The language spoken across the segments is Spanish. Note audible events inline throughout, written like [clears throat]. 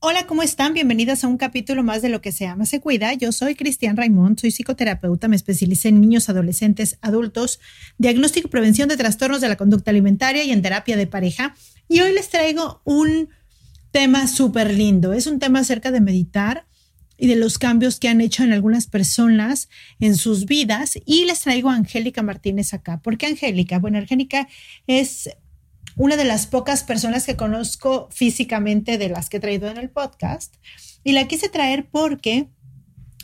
Hola, ¿cómo están? Bienvenidas a un capítulo más de Lo que se ama se cuida. Yo soy Cristian Raimond, soy psicoterapeuta, me especialicé en niños, adolescentes, adultos, diagnóstico y prevención de trastornos de la conducta alimentaria y en terapia de pareja. Y hoy les traigo un tema súper lindo. Es un tema acerca de meditar y de los cambios que han hecho en algunas personas en sus vidas. Y les traigo a Angélica Martínez acá. ¿Por qué Angélica? Bueno, Angélica es una de las pocas personas que conozco físicamente de las que he traído en el podcast. Y la quise traer porque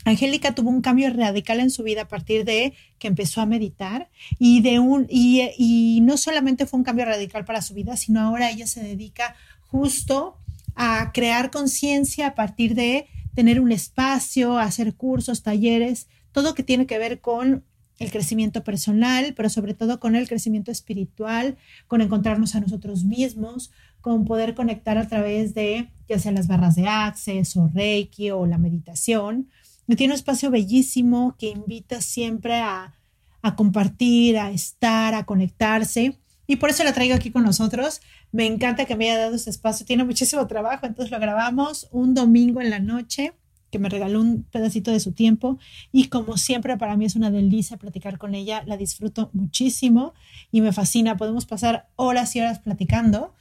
Angélica tuvo un cambio radical en su vida a partir de que empezó a meditar y de un y, y, no solamente fue un cambio radical para su vida, sino ahora ella se dedica justo a crear conciencia a partir de tener un espacio, hacer cursos, talleres, todo que tiene que ver con el crecimiento personal, pero sobre todo con el crecimiento espiritual, con encontrarnos a nosotros mismos, con poder conectar a través de ya sea las barras de access o Reiki o la meditación. Y tiene un espacio bellísimo que invita siempre a, a compartir, a estar, a conectarse. Y por eso la traigo aquí con nosotros. Me encanta que me haya dado este espacio. Tiene muchísimo trabajo, entonces lo grabamos un domingo en la noche que me regaló un pedacito de su tiempo y como siempre para mí es una delicia platicar con ella, la disfruto muchísimo y me fascina, podemos pasar horas y horas platicando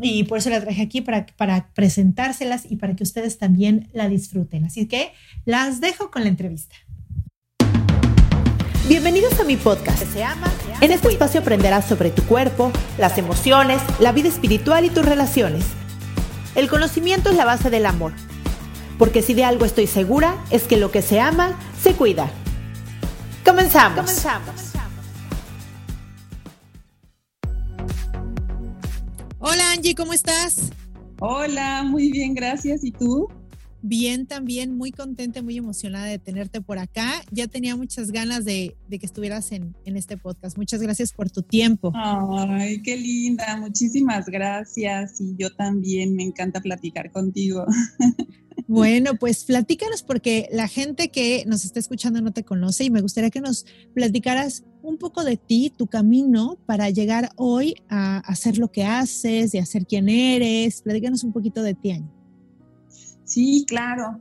y por eso la traje aquí para, para presentárselas y para que ustedes también la disfruten. Así que las dejo con la entrevista. Bienvenidos a mi podcast. Se ama, en este espacio aprenderás sobre tu cuerpo, las emociones, la vida espiritual y tus relaciones. El conocimiento es la base del amor porque si de algo estoy segura es que lo que se ama, se cuida. Comenzamos. Comenzamos. Hola Angie, ¿cómo estás? Hola, muy bien, gracias. ¿Y tú? Bien, también muy contenta, muy emocionada de tenerte por acá. Ya tenía muchas ganas de, de que estuvieras en, en, este podcast. Muchas gracias por tu tiempo. Ay, qué linda, muchísimas gracias. Y yo también me encanta platicar contigo. [laughs] Bueno, pues platícanos porque la gente que nos está escuchando no te conoce y me gustaría que nos platicaras un poco de ti, tu camino para llegar hoy a hacer lo que haces, de hacer quién eres. Platícanos un poquito de ti, Año. Sí, claro.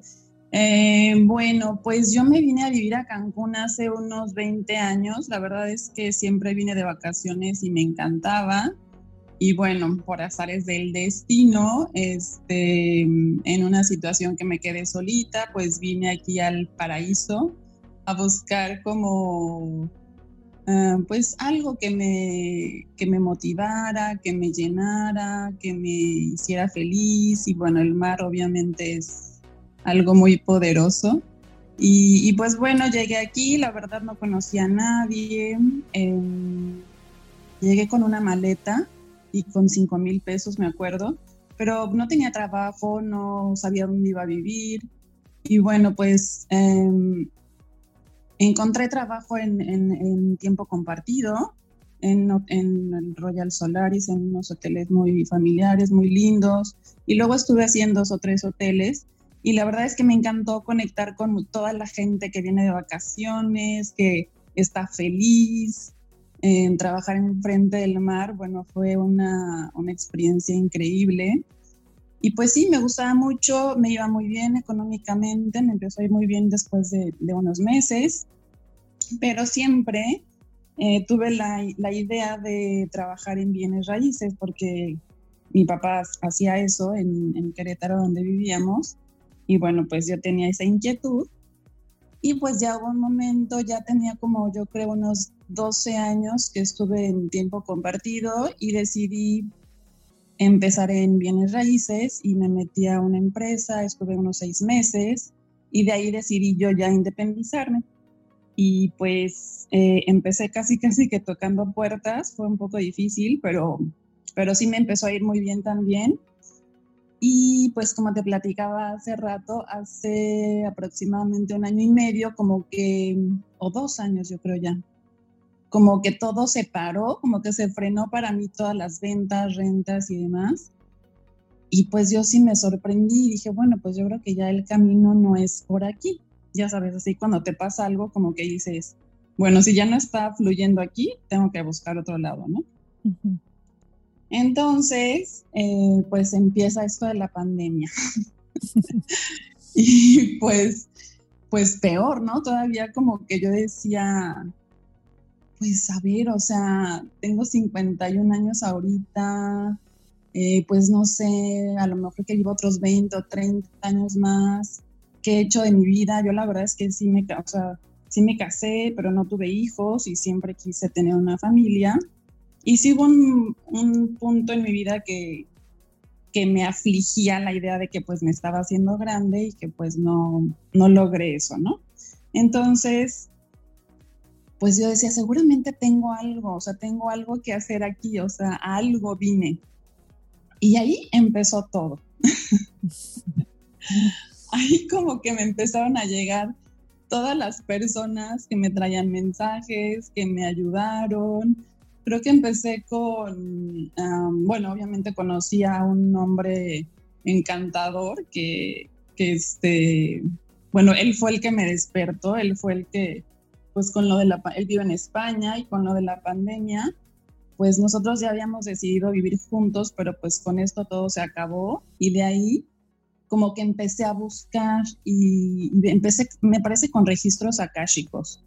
Eh, bueno, pues yo me vine a vivir a Cancún hace unos 20 años. La verdad es que siempre vine de vacaciones y me encantaba y bueno, por azares del destino, este, en una situación que me quedé solita, pues vine aquí al paraíso a buscar como, uh, pues algo que me, que me motivara, que me llenara, que me hiciera feliz. Y bueno, el mar obviamente es algo muy poderoso. Y, pues bueno, llegué aquí, la verdad no conocía a nadie. Eh, llegué con una maleta y con 5 mil pesos, me acuerdo, pero no tenía trabajo, no sabía dónde iba a vivir. Y bueno, pues eh, encontré trabajo en, tiempo compartido en, Royal Solaris, en unos hoteles muy familiares, muy lindos. Y luego estuve haciendo dos o tres hoteles. Y la verdad es que me encantó conectar con toda la gente que viene de vacaciones, que está feliz, en trabajar en frente del mar, bueno, fue una, una, experiencia increíble. Y pues sí, me gustaba mucho, me iba muy bien económicamente, me empezó a ir muy bien después de, de unos meses, pero siempre eh, tuve la, la, idea de trabajar en bienes raíces porque mi papá hacía eso en, en Querétaro donde vivíamos y bueno, pues yo tenía esa inquietud y pues ya hubo un momento, ya tenía como yo creo unos 12 años que estuve en tiempo compartido y decidí empezar en bienes raíces y me metí a una empresa, estuve unos seis meses y de ahí decidí yo ya independizarme. Y pues eh, empecé casi casi que tocando puertas, fue un poco difícil, pero, pero sí me empezó a ir muy bien también. Y pues como te platicaba hace rato, hace aproximadamente un año y medio, como que, o dos años yo creo ya, como que todo se paró, como que se frenó para mí todas las ventas, rentas y demás. Y pues yo sí me sorprendí y dije, bueno, pues yo creo que ya el camino no es por aquí. Ya sabes, así cuando te pasa algo, como que dices, bueno, si ya no está fluyendo aquí, tengo que buscar otro lado, ¿no? Entonces, eh, pues empieza esto de la pandemia. [laughs] [laughs] y pues, pues peor, ¿no? Todavía como que yo decía, pues a ver, o sea, tengo 51 años ahorita, eh, pues no sé, a lo mejor que llevo otros 20 o 30 años más, ¿qué he hecho de mi vida? Yo la verdad es que sí me, o me casé, pero no tuve hijos y siempre quise tener una familia. Y sí hubo un, un punto en mi vida que, que me afligía la idea de que pues me estaba haciendo grande y que pues no, no logré eso, ¿no? Entonces, pues yo decía, seguramente tengo algo, o sea, tengo algo que hacer aquí, o sea, algo vine. Y ahí empezó todo. [laughs] ahí como que me empezaron a llegar todas las personas que me traían mensajes, que me ayudaron. Creo que empecé con, bueno, obviamente conocí a un hombre encantador que, que, este, bueno, él fue el que me despertó, él fue el que pues con lo de la, él vive en España y con lo de la pandemia, pues nosotros ya habíamos decidido vivir juntos, pero pues con esto todo se acabó y de ahí como que empecé a buscar y, empecé, me parece, con registros akáshicos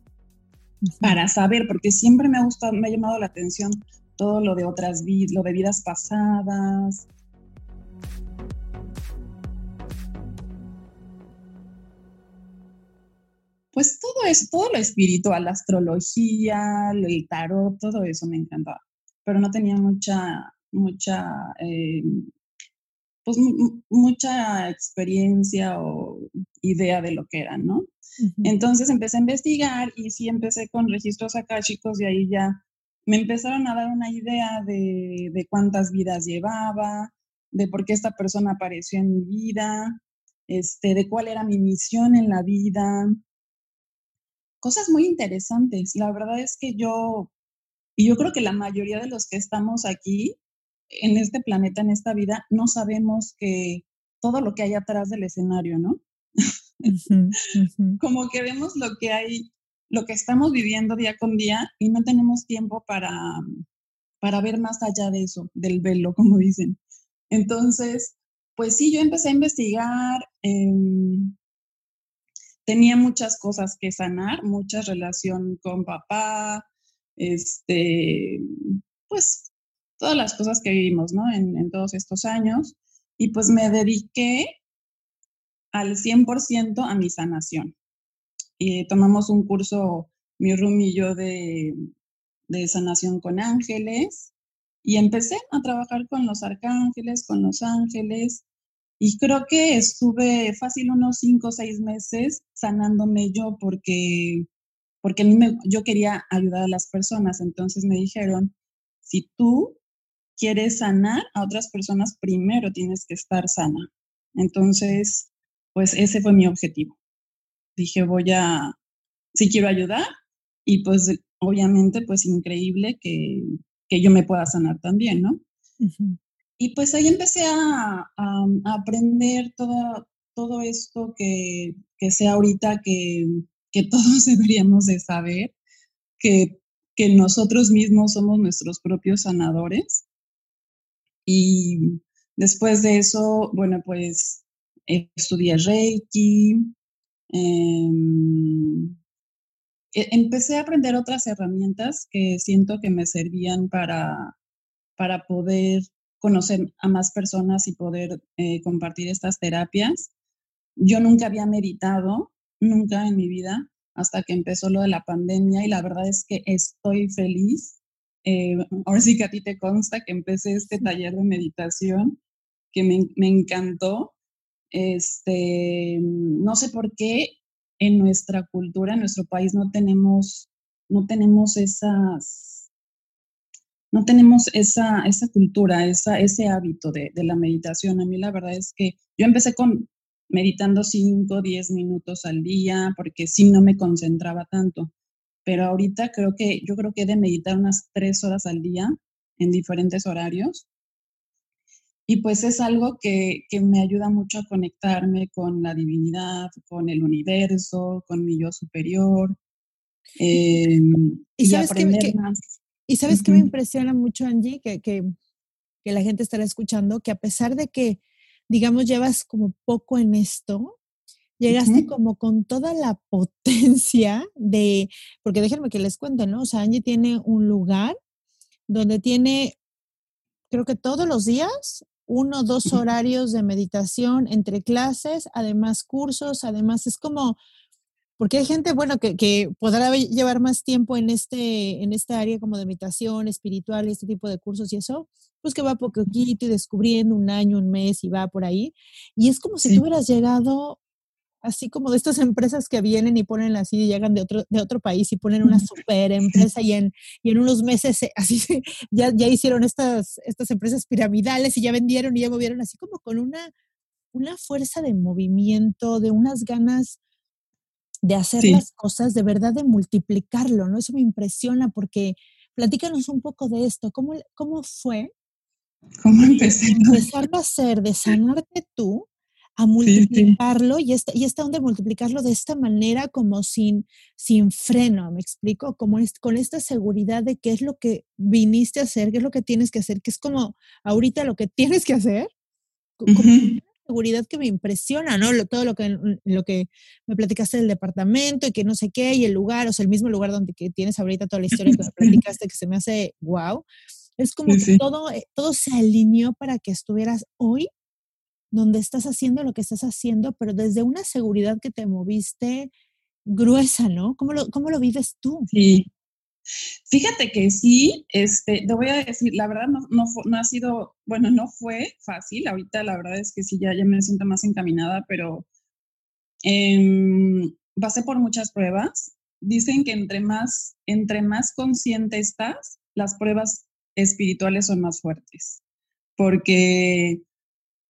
para saber, porque siempre me ha gustado, me ha llamado la atención todo lo de otras vidas, lo de vidas pasadas, pues todo eso, todo lo espiritual, la astrología, el tarot, todo eso me encantaba, pero no tenía mucha, mucha, eh, pues mucha experiencia o idea de lo que era, ¿no? Entonces empecé a investigar y sí empecé con registros akáshicos y ahí ya me empezaron a dar una idea de, de cuántas vidas llevaba, de por qué esta persona apareció en mi vida, este, de cuál era mi misión en la vida, cosas muy interesantes. La verdad es que yo, y yo creo que la mayoría de los que estamos aquí, en este planeta, en esta vida, no sabemos que todo lo que hay atrás del escenario, ¿no? Como que vemos lo que hay, lo que estamos viviendo día con día y no tenemos tiempo para, para ver más allá de eso, del velo, [laughs] como dicen. Entonces, pues sí, yo empecé a investigar, em, tenía muchas cosas que sanar, mucha relación con papá, este, pues todas las cosas que vivimos, ¿no? En, todos estos años. Y pues me dediqué al 100% a mi sanación. Y tomamos un curso, mi room y yo, de, de sanación con ángeles. Y empecé a trabajar con los arcángeles, con los ángeles, y creo que estuve fácil unos cinco o seis meses sanándome yo porque, porque me, yo quería ayudar a las personas. Entonces me dijeron, si tú quieres sanar a otras personas, primero tienes que estar sana. Entonces, pues ese fue mi objetivo. Dije, voy a, si quiero ayudar y pues obviamente pues increíble que, que yo me pueda sanar también, ¿no? Y pues ahí empecé a, aprender todo, todo esto que, que sé ahorita que, que [laughs] todos deberíamos de saber, que, que nosotros mismos somos nuestros propios sanadores. Y después de eso, bueno, pues estudié Reiki, em, e, empecé a aprender otras herramientas que siento que me servían para, para poder conocer a más personas y poder eh, compartir estas terapias. Yo nunca había meditado, nunca en mi vida, hasta que empezó lo de la pandemia y la verdad es que estoy feliz. Eh, ahora sí que a ti te consta que empecé este taller de meditación que me, me encantó. Este, no sé por qué en nuestra cultura, en nuestro país, no tenemos, no tenemos esas no tenemos esa, esa cultura, esa, ese hábito de, de, la meditación. A mí la verdad es que yo empecé con meditando 5, 10 minutos al día, porque sí no me concentraba tanto. Pero ahorita creo que, yo creo que he de meditar unas 3 horas al día en diferentes horarios. Y pues es algo que, que me ayuda mucho a conectarme con la divinidad, con el universo, con mi yo superior. Eh, y, sabes aprender más. Y sabes que me impresiona mucho, Angie, que, que, que, la gente estará escuchando, que a pesar de que, digamos, llevas como poco en esto, llegaste como con toda la [laughs] potencia de, porque déjenme que les cuente, ¿no? O sea, Angie tiene un lugar donde tiene, creo que todos los días, uno o dos horarios de meditación entre clases, además cursos, además es como porque hay gente, bueno, que, que, podrá llevar más tiempo en este, en esta área como de meditación espiritual, este tipo de cursos y eso, pues que va poquito y descubriendo un año, un mes y va por ahí. Y es como si tú hubieras llegado así como de estas empresas que vienen y ponen así, y llegan de otro, de otro país y ponen una [laughs] super empresa y en, y en unos meses [laughs] así ya, ya hicieron estas, estas empresas piramidales y ya vendieron y ya movieron así como con una, una fuerza de movimiento, de unas ganas de hacer las cosas, de verdad de multiplicarlo, ¿no? Eso me impresiona porque platícanos un poco de esto, ¿cómo, cómo fue? ¿Cómo empecé? Empezarlo a hacer, de [laughs] sanarte tú, a multiplicarlo y esta, y esta onda de multiplicarlo de esta manera como sin, sin freno, ¿me explico? Como con esta seguridad de qué es lo que viniste a hacer, qué es lo que tienes que hacer, que es como ahorita lo que tienes que hacer, seguridad que me impresiona, ¿no? todo lo que, lo que me platicaste del departamento y que no sé qué, y el lugar, o sea, el mismo lugar donde que tienes ahorita toda la historia que me [laughs] platicaste, que se me hace wow. Es como que todo, eh, todo se alineó para que estuvieras hoy donde estás haciendo lo que estás haciendo, pero desde una seguridad que te moviste gruesa, ¿no? ¿Cómo lo, cómo lo vives tú? Sí, Fíjate que sí, este, te voy a decir, la verdad no, no, no, ha sido, bueno, no fue fácil, ahorita la verdad es que sí, ya, ya me siento más encaminada, pero eh, pasé por muchas pruebas. Dicen que entre más, entre más consciente estás, las pruebas espirituales son más fuertes, porque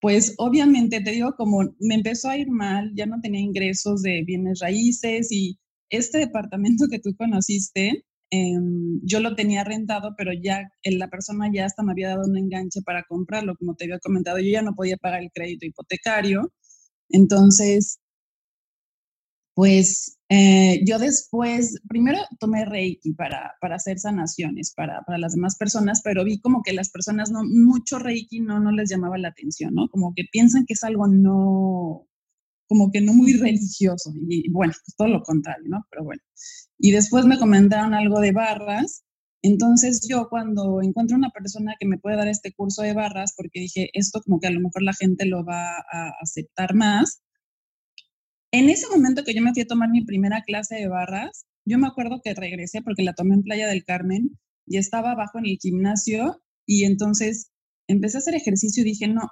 pues obviamente te digo, como me empezó a ir mal, ya no tenía ingresos de bienes raíces y este departamento que tú conociste, Em, yo lo tenía rentado, pero ya la persona ya hasta me había dado un enganche para comprarlo, como te había comentado, yo ya no podía pagar el crédito hipotecario. Entonces, pues eh, yo después, primero tomé Reiki para, para hacer sanaciones para, para, las demás personas, pero vi como que las personas no, mucho Reiki no, no les llamaba la atención, ¿no? Como que piensan que es algo no, como que no muy religioso. Y bueno, pues todo lo contrario, ¿no? Pero bueno. Y después me comentaron algo de barras. Entonces yo cuando encuentro una persona que me puede dar este curso de barras, porque dije, esto como que a lo mejor la gente lo va a aceptar más. En ese momento que yo me fui a tomar mi primera clase de barras, yo me acuerdo que regresé porque la tomé en Playa del Carmen y estaba abajo en el gimnasio y entonces empecé a hacer ejercicio y dije, no,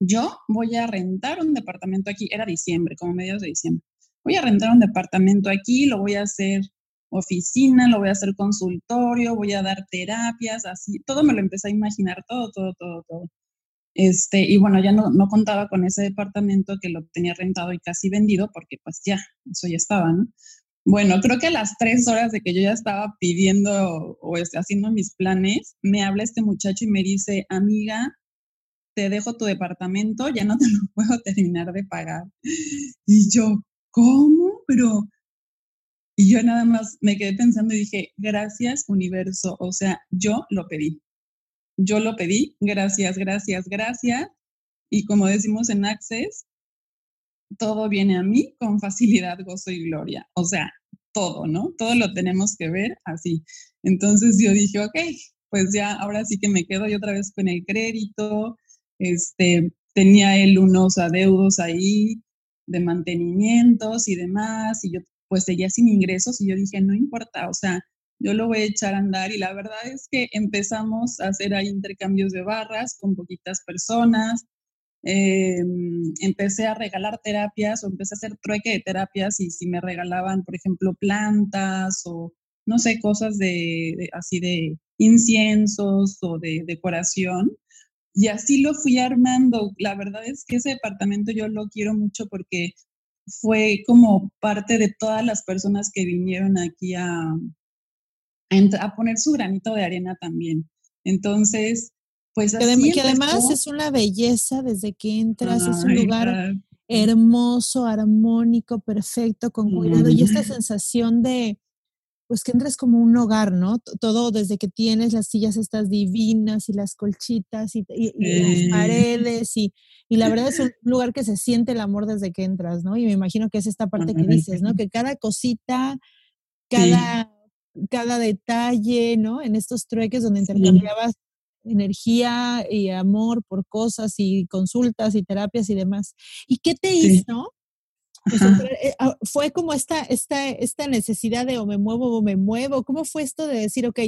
yo voy a rentar un departamento aquí, era diciembre, como mediados de diciembre, voy a rentar un departamento aquí, lo voy a hacer oficina, lo voy a hacer consultorio, voy a dar terapias, así, todo me lo empecé a imaginar, todo, todo, todo, todo. Este, y bueno, ya no, contaba con ese departamento que lo tenía rentado y casi vendido, porque pues ya, eso ya estaba, ¿no? Bueno, creo que a las tres horas de que yo ya estaba pidiendo o este, haciendo mis planes, me habla este muchacho y me dice, amiga, te dejo tu departamento, ya no te lo [laughs] puedo terminar de pagar. Y yo, ¿cómo? Pero... Y yo nada más me quedé pensando y dije, gracias universo, o sea, yo lo pedí. Yo lo pedí, gracias, gracias, gracias. Y como decimos en Access, todo viene a mí con facilidad, gozo y gloria. O sea, todo, ¿no? Todo lo tenemos que ver así. Entonces yo dije, ok, pues ya ahora sí que me quedo yo otra vez con el crédito, este, tenía él unos adeudos ahí de mantenimientos y demás, y yo pues seguía sin ingresos y yo dije, no importa, o sea, yo lo voy a echar a andar y la verdad es que empezamos a hacer ahí intercambios de barras con poquitas personas, em, empecé a regalar terapias o empecé a hacer trueque de terapias y si me regalaban, por ejemplo, plantas o no sé, cosas de así de inciensos o de decoración. Y así lo fui armando. La verdad es que ese departamento yo lo quiero mucho porque fue como parte de todas las personas que vinieron aquí a, a, poner su granito de arena también. Entonces, pues así que, además es una belleza desde que entras, es un lugar hermoso, armónico, perfecto, con cuidado y esta sensación de, pues que entres como un hogar, ¿no? Todo desde que tienes las sillas estas divinas y las colchitas y, las paredes y, y, la verdad es un lugar que se siente el amor desde que entras, ¿no? Y me imagino que es esta parte que dices, ¿no? Que cada cosita, cada, cada detalle, ¿no? En estos trueques donde intercambiabas energía y amor por cosas y consultas y terapias y demás. ¿Y qué te hizo? Pues, eh, ah, fue como esta, esta, esta necesidad de o me muevo o me muevo. ¿Cómo fue esto de decir, ok,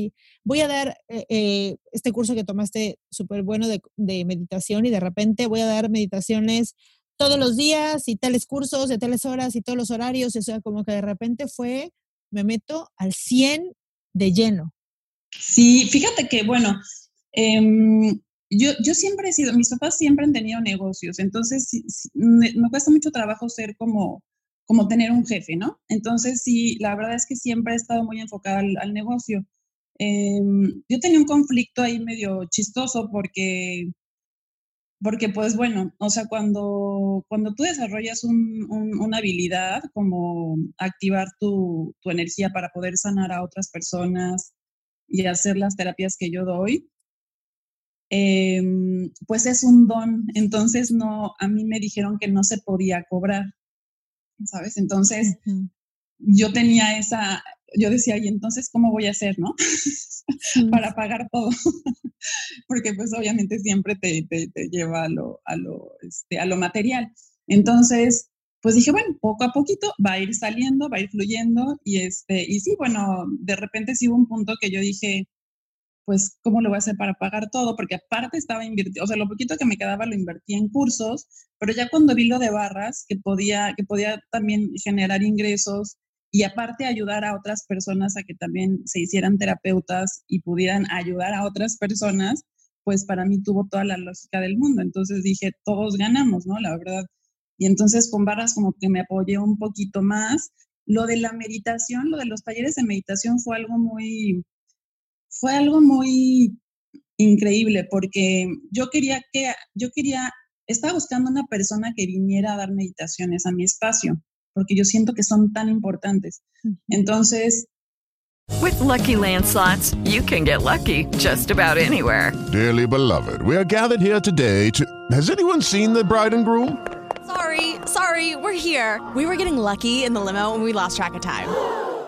voy a dar eh, eh, este curso que tomaste súper bueno de, de, meditación y de repente voy a dar meditaciones todos los días y tales cursos de tales horas y todos los horarios? O sea, como que de repente fue, me meto al 100 de lleno. Sí, fíjate que, bueno, Em, yo, yo siempre he sido, mis papás siempre han tenido negocios, entonces me, cuesta mucho trabajo ser como, como tener un jefe, ¿no? Entonces sí, la verdad es que siempre he estado muy enfocada al, negocio. Em, yo tenía un conflicto ahí medio chistoso porque, porque pues bueno, o sea, cuando, cuando tú desarrollas una habilidad como activar tu, tu energía para poder sanar a otras personas y hacer las terapias que yo doy, Em, pues es un don. Entonces, no, a mí me dijeron que no se podía cobrar, ¿sabes? Entonces, yo tenía esa, yo decía, y entonces, ¿cómo voy a hacer, no? [laughs] Para pagar todo. [laughs] Porque pues obviamente siempre te, te, lleva a lo, a, lo, este, a lo material. Entonces, pues dije, bueno, poco a poquito va a ir saliendo, va a ir fluyendo y este, y sí, bueno, de repente sí hubo un punto que yo dije, pues, ¿cómo lo voy a hacer para pagar todo? Porque aparte estaba invirtiendo, o sea, lo poquito que me quedaba lo invertía en cursos, pero ya cuando vi lo de barras, que podía, que podía también generar ingresos y aparte ayudar a otras personas a que también se hicieran terapeutas y pudieran ayudar a otras personas, pues para mí tuvo toda la lógica del mundo. Entonces dije, todos ganamos, ¿no? La verdad. Y entonces con barras como que me apoyé un poquito más. Lo de la meditación, lo de los talleres de meditación fue algo muy, fue algo muy increíble porque yo quería que, yo quería, estaba buscando una persona que viniera a dar meditaciones a mi espacio, porque yo siento que son tan importantes. Entonces, With lucky landslots, you can get lucky just about anywhere. Dearly beloved, we are gathered here today to. Has anyone seen the bride and groom? Sorry, sorry, we're here. We were getting lucky in the limo and we lost track of time.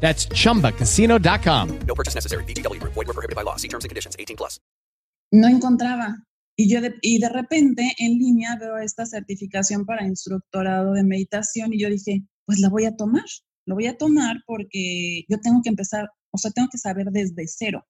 That's chumbacasino.com. No purchase necessary. BGW. Void were prohibited by law. See terms and conditions 18 plus. No encontraba. Y, yo de, y de repente en línea veo esta certificación para instructorado de meditación y yo dije, pues la voy a tomar. Lo voy a tomar porque yo tengo que empezar, o sea, tengo que saber desde cero.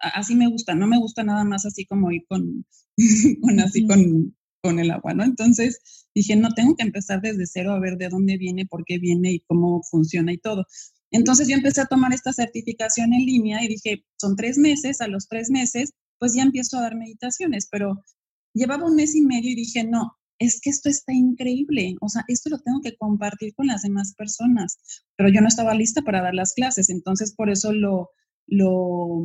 Así me gusta, no me gusta nada más así como ir con, [laughs] con así con, con el agua, ¿no? Entonces dije, no, tengo que empezar desde cero a ver de dónde viene, por qué viene y cómo funciona y todo. Entonces yo empecé a tomar esta certificación en línea y dije, son tres meses, a los tres meses, pues ya empiezo a dar meditaciones, pero llevaba un mes y medio y dije, no, es que esto está increíble, o sea, esto lo tengo que compartir con las demás personas, pero yo no estaba lista para dar las clases, entonces por eso lo, lo,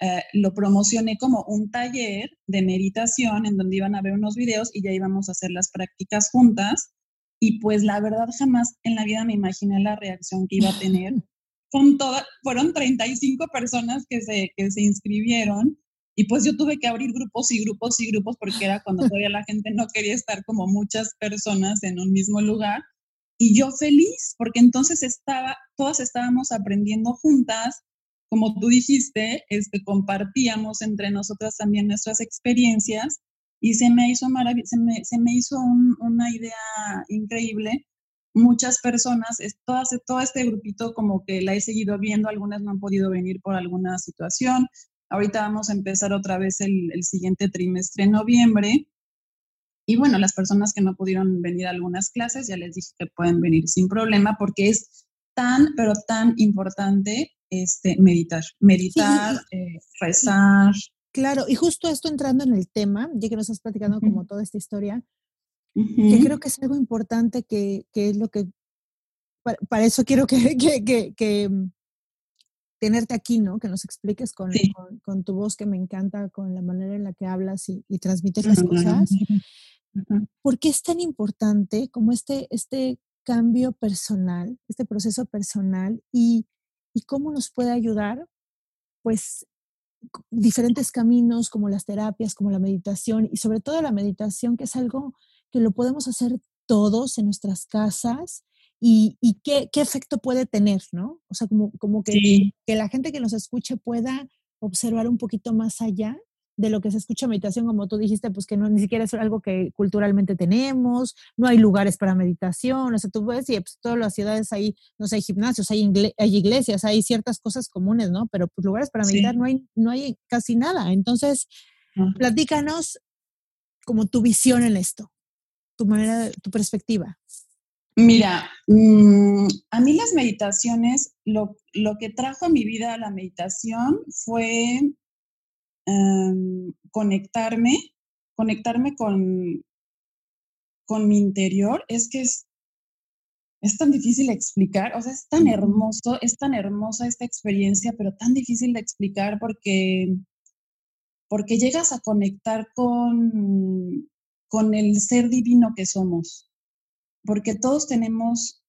eh, lo promocioné como un taller de meditación en donde iban a ver unos videos y ya íbamos a hacer las prácticas juntas y pues la verdad jamás en la vida me imaginé la reacción que iba a tener. [laughs] Con toda, fueron 35 personas que se, que se inscribieron Y pues yo tuve que abrir grupos y grupos y grupos porque era cuando [laughs] todavía la gente no quería estar como muchas personas en un mismo lugar. Y yo feliz, porque entonces estaba, todas estábamos aprendiendo juntas, como tú dijiste, este, compartíamos entre nosotras también nuestras experiencias y se me hizo se me, se me hizo una idea increíble. Muchas personas, todas, todo este grupito como que la he seguido viendo, algunas no han podido venir por alguna situación. Ahorita vamos a empezar otra vez el, el siguiente trimestre en noviembre. Y bueno, las personas que no pudieron venir a algunas clases, ya les dije que pueden venir sin problema porque es tan, pero tan importante este, meditar, meditar, eh, rezar. Claro, y justo esto entrando en el tema, ya que nos estás platicando como toda esta historia, que creo que es algo importante que, que es lo que, para, eso quiero [laughs] que, que, que, mm, tenerte aquí, ¿no? Que nos expliques con, con, tu voz que me encanta, con la manera en la que hablas y, y transmites las cosas. ¿Por qué es tan importante como este, este cambio personal, este proceso personal y, y cómo nos puede ayudar? Pues diferentes caminos como las terapias, como la meditación y sobre todo la meditación, que es algo que lo podemos hacer todos en nuestras casas y, y qué, qué, efecto puede tener, ¿no? O sea, como, como que, que la gente que nos escuche pueda observar un poquito más allá de lo que se escucha meditación, como tú dijiste, pues que no ni siquiera es algo que culturalmente tenemos, no hay lugares para meditación, o sea, tú ves y pues todas las ciudades hay, no sé, hay gimnasios, hay, hay iglesias, hay ciertas cosas comunes, ¿no? Pero pues lugares para meditar no hay, no hay casi nada. Entonces, platícanos como tu visión en esto, tu manera, tu perspectiva. Mira, mm, a mí las meditaciones, lo, lo que trajo a mi vida la meditación fue Em, conectarme, conectarme con, con mi interior, es que es, es tan difícil de explicar, o sea, es tan hermoso, es tan hermosa esta experiencia, pero tan difícil de explicar porque, porque llegas a conectar con, con el ser divino que somos, porque todos tenemos,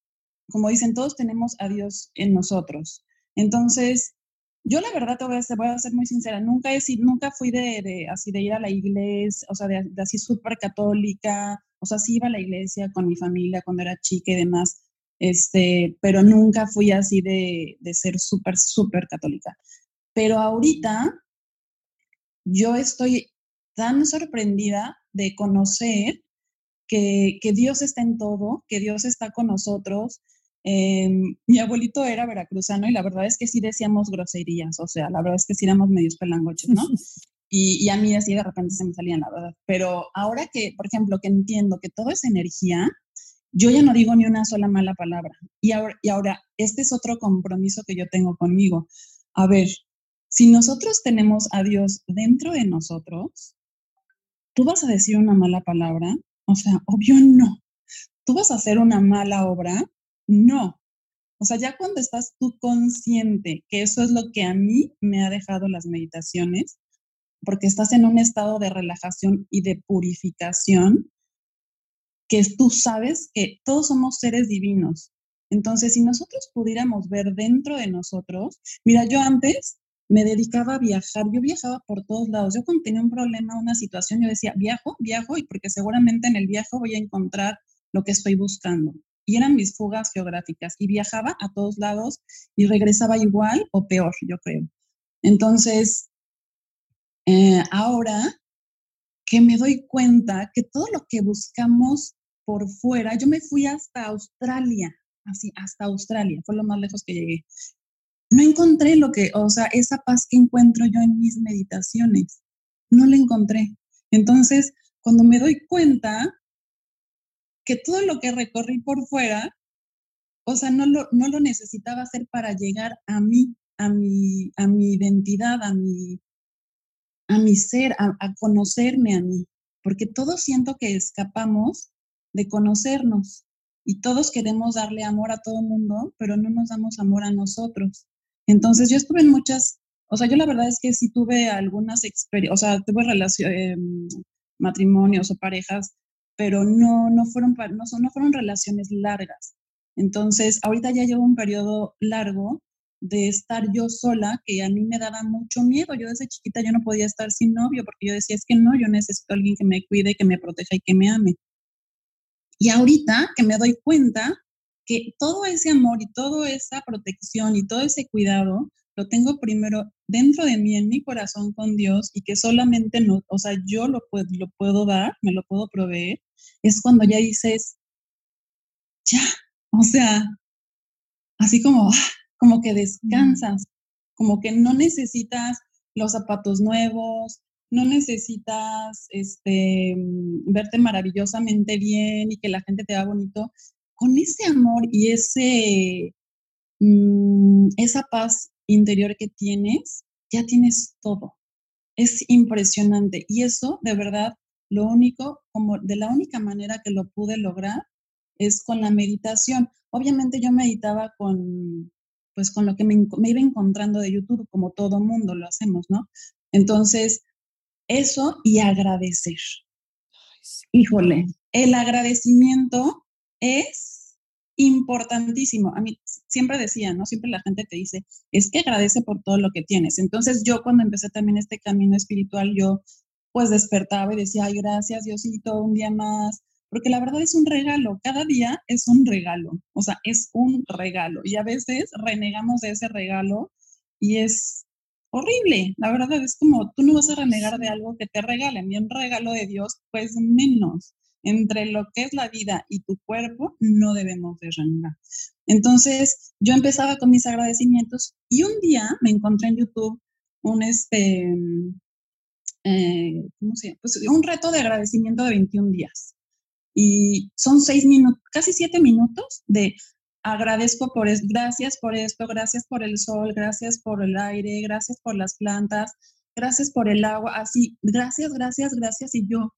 como dicen, todos tenemos a Dios en nosotros. Entonces, yo la verdad te voy a ser, voy a ser muy sincera, nunca, he, nunca fui de, así de ir a la iglesia, o sea, de, así súper católica, o sea, sí iba a la iglesia con mi familia cuando era chica y demás, este, pero nunca fui así de, de ser súper, súper católica. Pero ahorita yo estoy tan sorprendida de conocer que, que Dios está en todo, que Dios está con nosotros, Em, mi abuelito era veracruzano y la verdad es que sí decíamos groserías, o sea, la verdad es que sí éramos medios pelangoches, ¿no? [laughs] Y, y, a mí así de repente se me salían, la verdad. Pero ahora que, por ejemplo, que entiendo que todo es energía, yo ya no digo ni una sola mala palabra. Y ahora, y ahora, este es otro compromiso que yo tengo conmigo. A ver, si nosotros tenemos a Dios dentro de nosotros, ¿tú vas a decir una mala palabra? O sea, obvio no. ¿Tú vas a hacer una mala obra? No. O sea, ya cuando estás tú consciente, que eso es lo que a mí me ha dejado las meditaciones, porque estás en un estado de relajación y de purificación, que tú sabes que todos somos seres divinos. Entonces, si nosotros pudiéramos ver dentro de nosotros, mira, yo antes me dedicaba a viajar, yo viajaba por todos lados. Yo cuando tenía un problema, una situación, yo decía, viajo, viajo, y porque seguramente en el viaje voy a encontrar lo que estoy buscando y eran mis fugas geográficas y viajaba a todos lados y regresaba igual o peor, yo creo. Entonces, eh, ahora que me doy cuenta que todo lo que buscamos por fuera, yo me fui hasta Australia, así, hasta Australia, fue lo más lejos que llegué. No encontré lo que, o sea, esa paz que encuentro yo en mis meditaciones, no la encontré. Entonces, cuando me doy cuenta, que todo lo que recorrí por fuera, o sea, no lo, no lo necesitaba hacer para llegar a mí, a mi, a mi identidad, a mi, a mi ser, a, conocerme a mí, porque todos siento que escapamos de conocernos y todos queremos darle amor a todo el mundo, pero no nos damos amor a nosotros. Entonces yo estuve en muchas, o sea, yo la verdad es que sí tuve algunas experiencias, o sea, tuve relaciones, em, matrimonios o parejas pero no, no, fueron, no, no fueron relaciones largas. Entonces, ahorita ya llevo un periodo largo de estar yo sola, que a mí me daba mucho miedo. Yo desde chiquita yo no podía estar sin novio porque yo decía, es que no, yo necesito alguien que me cuide, que me proteja y que me ame. Y ahorita que me doy cuenta que todo ese amor y toda esa protección y todo ese cuidado lo tengo primero dentro de mí, en mi corazón con Dios y que solamente no, o sea, yo lo puedo, lo puedo dar, me lo puedo proveer, es cuando ya dices, ya, o sea, así como, como que descansas, como que no necesitas los zapatos nuevos, no necesitas este, mm, verte maravillosamente bien y que la gente te haga bonito. Con ese amor y ese, mm, esa paz interior que tienes, ya tienes todo. Es impresionante. Y eso, de verdad, lo único, como de la única manera que lo pude lograr es con la meditación. Obviamente yo meditaba con, pues con lo que me, iba encontrando de YouTube, como todo mundo lo hacemos, ¿no? Entonces, eso y agradecer. Híjole, el agradecimiento es importantísimo. A mí siempre decía, ¿no? Siempre la gente te dice, es que agradece por todo lo que tienes. Entonces yo cuando empecé también este camino espiritual, yo pues despertaba y decía, ay, gracias Diosito, un día más, porque la verdad es un regalo, cada día es un regalo, o sea, es un regalo y a veces renegamos de ese regalo y es horrible, la verdad es como tú no vas a renegar de algo que te regalen y un regalo de Dios, pues menos. Entre lo que es la vida y tu cuerpo, no debemos de. Entonces, yo empezaba con mis agradecimientos y un día me encontré en YouTube un, este, eh, ¿cómo se llama? Pues un reto de agradecimiento de 21 días y son seis minutos, casi siete minutos de agradezco por esto, gracias por esto, gracias por el sol, gracias por el aire, gracias por las plantas, gracias por el agua, así, gracias, gracias, gracias. Y yo,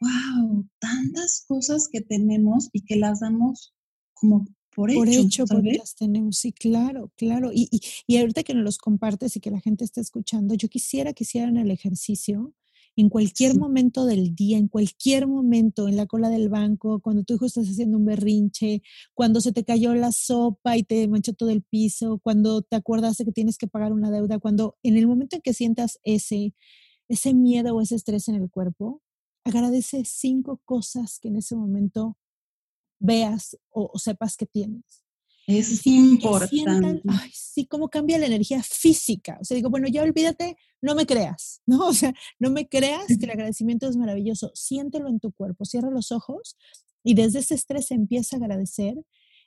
wow, tantas cosas que tenemos y que las damos como por hecho. Por hecho, porque las tenemos, sí, claro, claro. Y, y, y ahorita que nos los compartes y que la gente está escuchando, yo quisiera que hicieran el ejercicio en cualquier momento del día, en cualquier momento, en la cola del banco, cuando tu hijo estás haciendo un berrinche, cuando se te cayó la sopa y te manchó todo el piso, cuando te acuerdas de que tienes que pagar una deuda, cuando en el momento en que sientas ese, ese miedo o ese estrés en el cuerpo, agradece cinco cosas que en ese momento veas o, o sepas que tienes. Es importante. ay, sí, cómo cambia la energía física. O sea, digo, bueno, ya olvídate, no me creas, ¿no? [laughs] O sea, no me creas que el [laughs] agradecimiento es maravilloso. Siéntelo en tu cuerpo, cierra los ojos y desde ese estrés empieza a agradecer.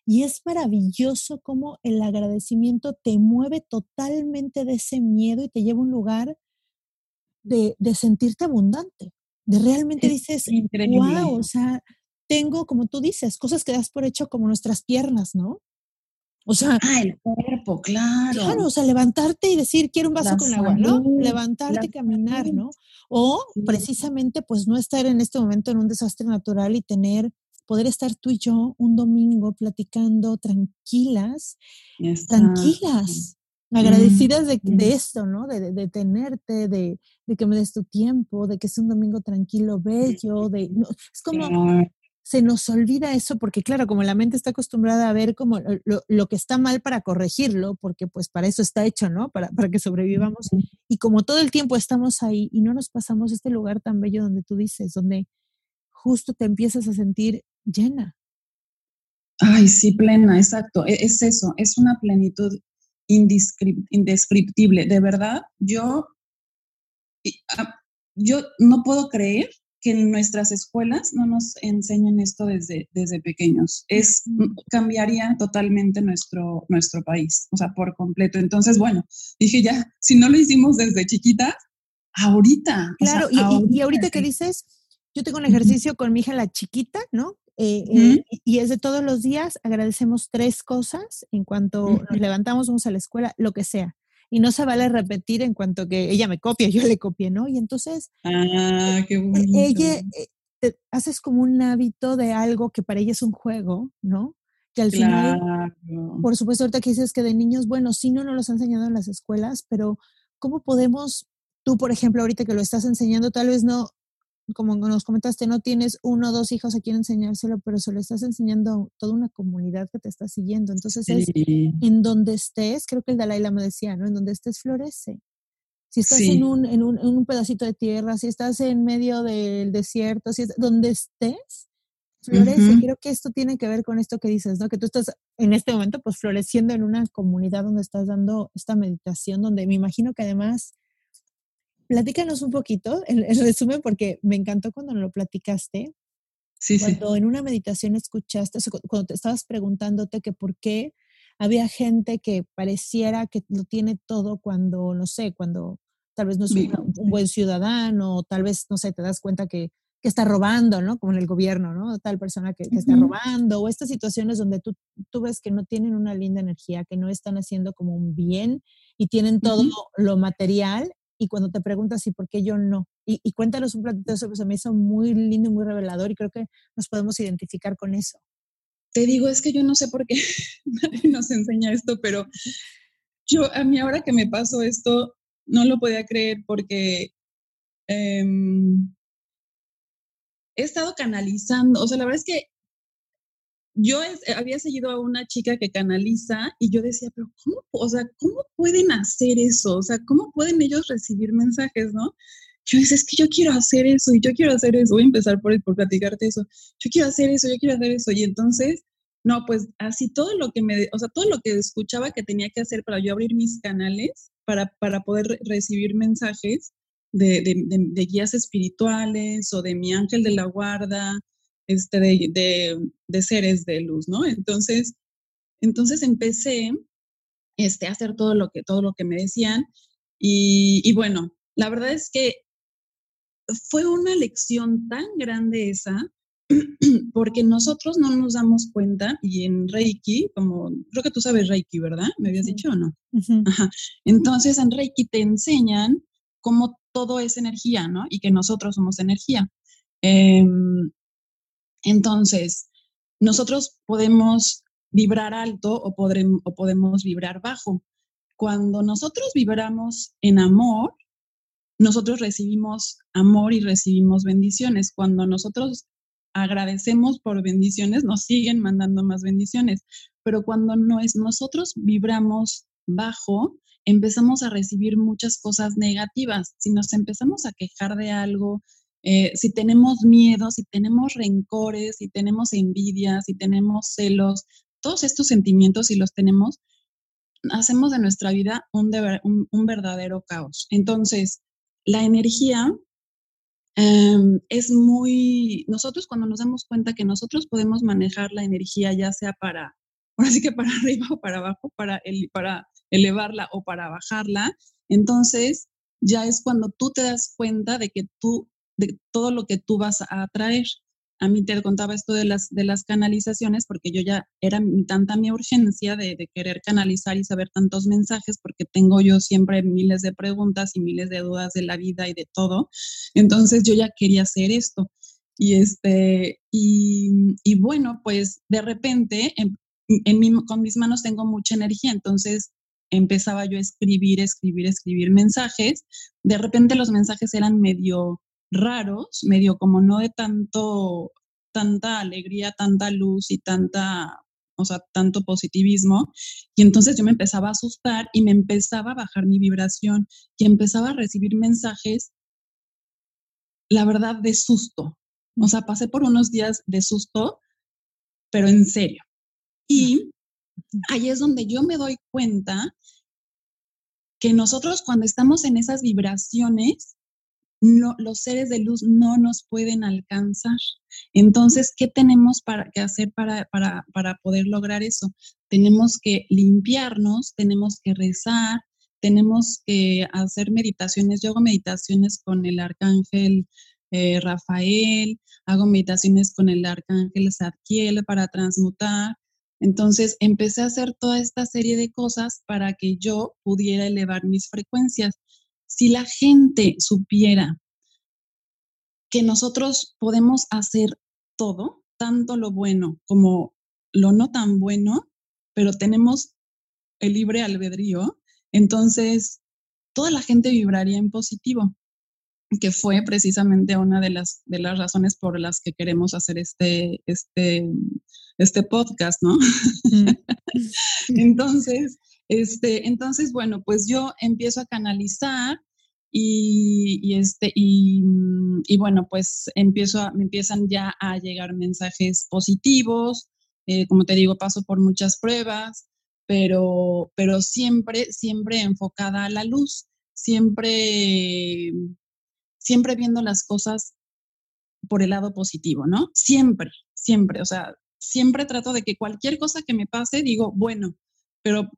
Y es maravilloso cómo el agradecimiento te mueve totalmente de ese miedo y te lleva a un lugar de, de sentirte abundante. De realmente dices, wow, o sea, tengo, como tú dices, cosas que das por hecho como nuestras piernas, ¿no? O sea, ah, el cuerpo, claro. Claro, o sea, levantarte y decir, quiero un vaso con agua, ¿no? Levantarte y caminar, ¿no? O precisamente, pues no estar en este momento en un desastre natural y tener, poder estar tú y yo un domingo platicando tranquilas, tranquilas, agradecidas de, esto, ¿no? De, de, tenerte, de, que me des tu tiempo, de que es un domingo tranquilo, bello, de, es como, se nos olvida eso porque, claro, como la mente está acostumbrada a ver como lo, que está mal para corregirlo, porque pues para eso está hecho, ¿no? Para, para que sobrevivamos. Y como todo el tiempo estamos ahí y no nos pasamos este lugar tan bello donde tú dices, donde justo te empiezas a sentir llena. Ay, sí, plena, exacto. E, es eso, es una plenitud indescriptible. De verdad, yo, ah, yo no puedo creer que en nuestras escuelas no nos enseñen esto desde, desde pequeños. Es, cambiaría totalmente nuestro, nuestro país, o sea, por completo. Entonces, bueno, dije ya, si no lo hicimos desde chiquita, ahorita. Claro, y, ahorita que dices, yo tengo un ejercicio con mi hija la chiquita, ¿no? Eh, eh, y es de todos los días, agradecemos tres cosas en cuanto nos levantamos, vamos a la escuela, lo que sea y no se vale repetir en cuanto que ella me copia, [laughs] yo le copié, ¿no? Y entonces, ah, qué e, ella, eh, haces como un hábito de algo que para ella es un juego, ¿no? Que al final, por supuesto, ahorita que dices que de niños, bueno, sí no nos los han enseñado en las escuelas, pero ¿cómo podemos, tú, por ejemplo, ahorita que lo estás enseñando, tal vez no, como nos comentaste, no tienes uno o dos hijos a quien enseñárselo, pero se lo estás enseñando a toda una comunidad que te está siguiendo. Entonces es en donde estés, creo que el Dalai Lama decía, ¿no? En donde estés florece. Si estás en, un, en, un, en, un, pedacito de tierra, si estás en medio del desierto, si es, donde estés, florece. Creo que esto tiene que ver con esto que dices, ¿no? Que tú estás en este momento pues floreciendo en una comunidad donde estás dando esta meditación, donde me imagino que además, platícanos un poquito, el, resumen, porque me encantó cuando lo platicaste. Sí, cuando en una meditación escuchaste, cuando te estabas preguntándote que por qué había gente que pareciera que lo tiene todo cuando, no sé, cuando tal vez no es un, un buen ciudadano, tal vez, no sé, te das cuenta que que está robando, ¿no? Como en el gobierno, ¿no? Tal persona que, está robando, o estas situaciones donde tú, tú, ves que no tienen una linda energía, que no están haciendo como un bien y tienen todo lo material, y cuando te preguntas, ¿y por qué yo no? Y, cuéntanos un platito eso, pues se me hizo muy lindo y muy revelador, y creo que nos podemos identificar con eso. Te digo, es que yo no sé por qué [laughs] nos enseña esto, pero yo, a mí ahora que me pasó esto, no lo podía creer porque... Eh, he estado canalizando, o sea, la verdad es que yo había seguido a una chica que canaliza y yo decía, pero ¿cómo, o sea, ¿cómo pueden hacer eso? O sea, ¿cómo pueden ellos recibir mensajes, no? Yo decía, es que yo quiero hacer eso y yo quiero hacer eso. Voy a empezar por, por platicarte eso. Yo quiero hacer eso, yo quiero hacer eso. Y entonces, no, pues así todo lo que me, o sea, todo lo que escuchaba que tenía que hacer para yo abrir mis canales, para, para poder recibir mensajes, de, guías espirituales o de mi ángel de la guarda, este, de, seres de luz, ¿no? Entonces, entonces empecé este, a hacer todo lo que, todo lo que me decían y, y bueno, la verdad es que fue una lección tan grande esa, [clears throat] porque nosotros no nos damos cuenta y en Reiki, como creo que tú sabes Reiki, ¿verdad? ¿Me habías dicho o no? Ajá. Entonces en Reiki te enseñan cómo todo es energía, ¿no? Y que nosotros somos energía. Em, entonces, nosotros podemos vibrar alto o, o podemos vibrar bajo. Cuando nosotros vibramos en amor, nosotros recibimos amor y recibimos bendiciones. Cuando nosotros agradecemos por bendiciones, nos siguen mandando más bendiciones. Pero cuando no es, nosotros vibramos bajo, empezamos a recibir muchas cosas negativas. Si nos empezamos a quejar de algo, eh, si tenemos miedo, si tenemos rencores, si tenemos envidia, si tenemos celos, todos estos sentimientos, si los tenemos, hacemos de nuestra vida un, un, verdadero caos. Entonces, la energía em, es muy, nosotros cuando nos damos cuenta que nosotros podemos manejar la energía, ya sea para, [laughs] ahora sí que para arriba o para abajo, para, el, para elevarla o para bajarla, entonces ya es cuando tú te das cuenta de que tú, de todo lo que tú vas a atraer. A mí te contaba esto de las, de las canalizaciones porque yo ya era tanta mi urgencia de, de querer canalizar y saber tantos mensajes porque tengo yo siempre miles de preguntas y miles de dudas de la vida y de todo. Entonces yo ya quería hacer esto. Y, este, y, y bueno, pues de repente en, en con mis manos tengo mucha energía, entonces empezaba yo a escribir, escribir, escribir mensajes. De repente los mensajes eran medio raros, medio como no de tanto, tanta alegría, tanta luz y tanta, o sea, tanto positivismo. Y entonces yo me empezaba a asustar y me empezaba a bajar mi vibración y empezaba a recibir mensajes, la verdad, de susto. O sea, pasé por unos días de susto, pero en serio. Y ahí es donde yo me doy cuenta que nosotros cuando estamos en esas vibraciones, no, los seres de luz no nos pueden alcanzar. Entonces, ¿qué tenemos para, que hacer para, para, para poder lograr eso? Tenemos que limpiarnos, tenemos que rezar, tenemos que hacer meditaciones. Yo hago meditaciones con el arcángel eh, Rafael, hago meditaciones con el arcángel Zadkiel para transmutar, entonces empecé a hacer toda esta serie de cosas para que yo pudiera elevar mis frecuencias. Si la gente supiera que nosotros podemos hacer todo, tanto lo bueno como lo no tan bueno, pero tenemos el libre albedrío, entonces toda la gente vibraría en positivo. que fue precisamente una de las, de las razones por las que queremos hacer este, este, este podcast, ¿no? [laughs] entonces, este, entonces, bueno, pues yo empiezo a canalizar y, este, y, bueno, pues empiezo a, me empiezan ya a llegar mensajes positivos. Eh, como te digo, paso por muchas pruebas, pero, pero siempre, siempre enfocada a la luz, siempre siempre viendo las cosas por el lado positivo, ¿no? Siempre, siempre, o sea, siempre trato de que cualquier cosa que me pase, digo, bueno, pero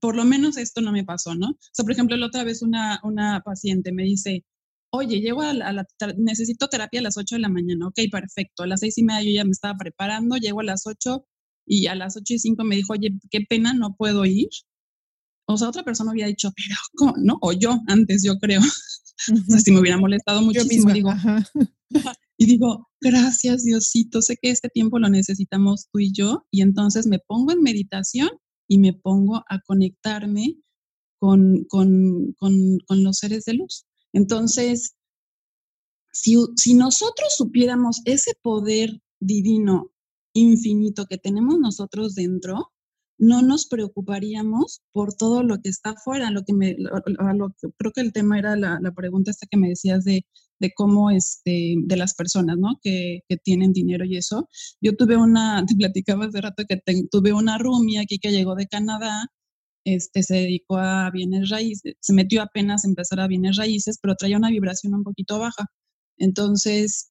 por lo menos esto no me pasó, ¿no? O sea, por ejemplo, la otra vez una, una paciente me dice, oye, llego a la, necesito terapia a las 8 de la mañana, ok, perfecto, a las seis y media yo ya me estaba preparando, llego a las 8 y a las 8 y 5 me dijo, oye, qué pena, no puedo ir. O sea, otra persona había dicho, pero, ¿cómo? ¿no? O yo antes, yo creo. [laughs] si me hubiera molestado muchísimo, digo, y digo, gracias Diosito, sé que este tiempo lo necesitamos tú y yo, y entonces me pongo en meditación y me pongo a conectarme con, con, con, con los seres de luz. Entonces, si, si nosotros supiéramos ese poder divino infinito que tenemos nosotros dentro, no nos preocuparíamos por todo lo que está afuera. Lo que me, lo, creo que el tema era la, pregunta esta que me decías de, de, cómo, este, de las personas, ¿no? Que, que, tienen dinero y eso. Yo tuve una, [laughs] te platicaba hace rato que tuve una roomie aquí que llegó de Canadá, este, se dedicó a bienes raíces, se metió apenas a empezar a bienes raíces, pero traía una vibración un poquito baja. Entonces,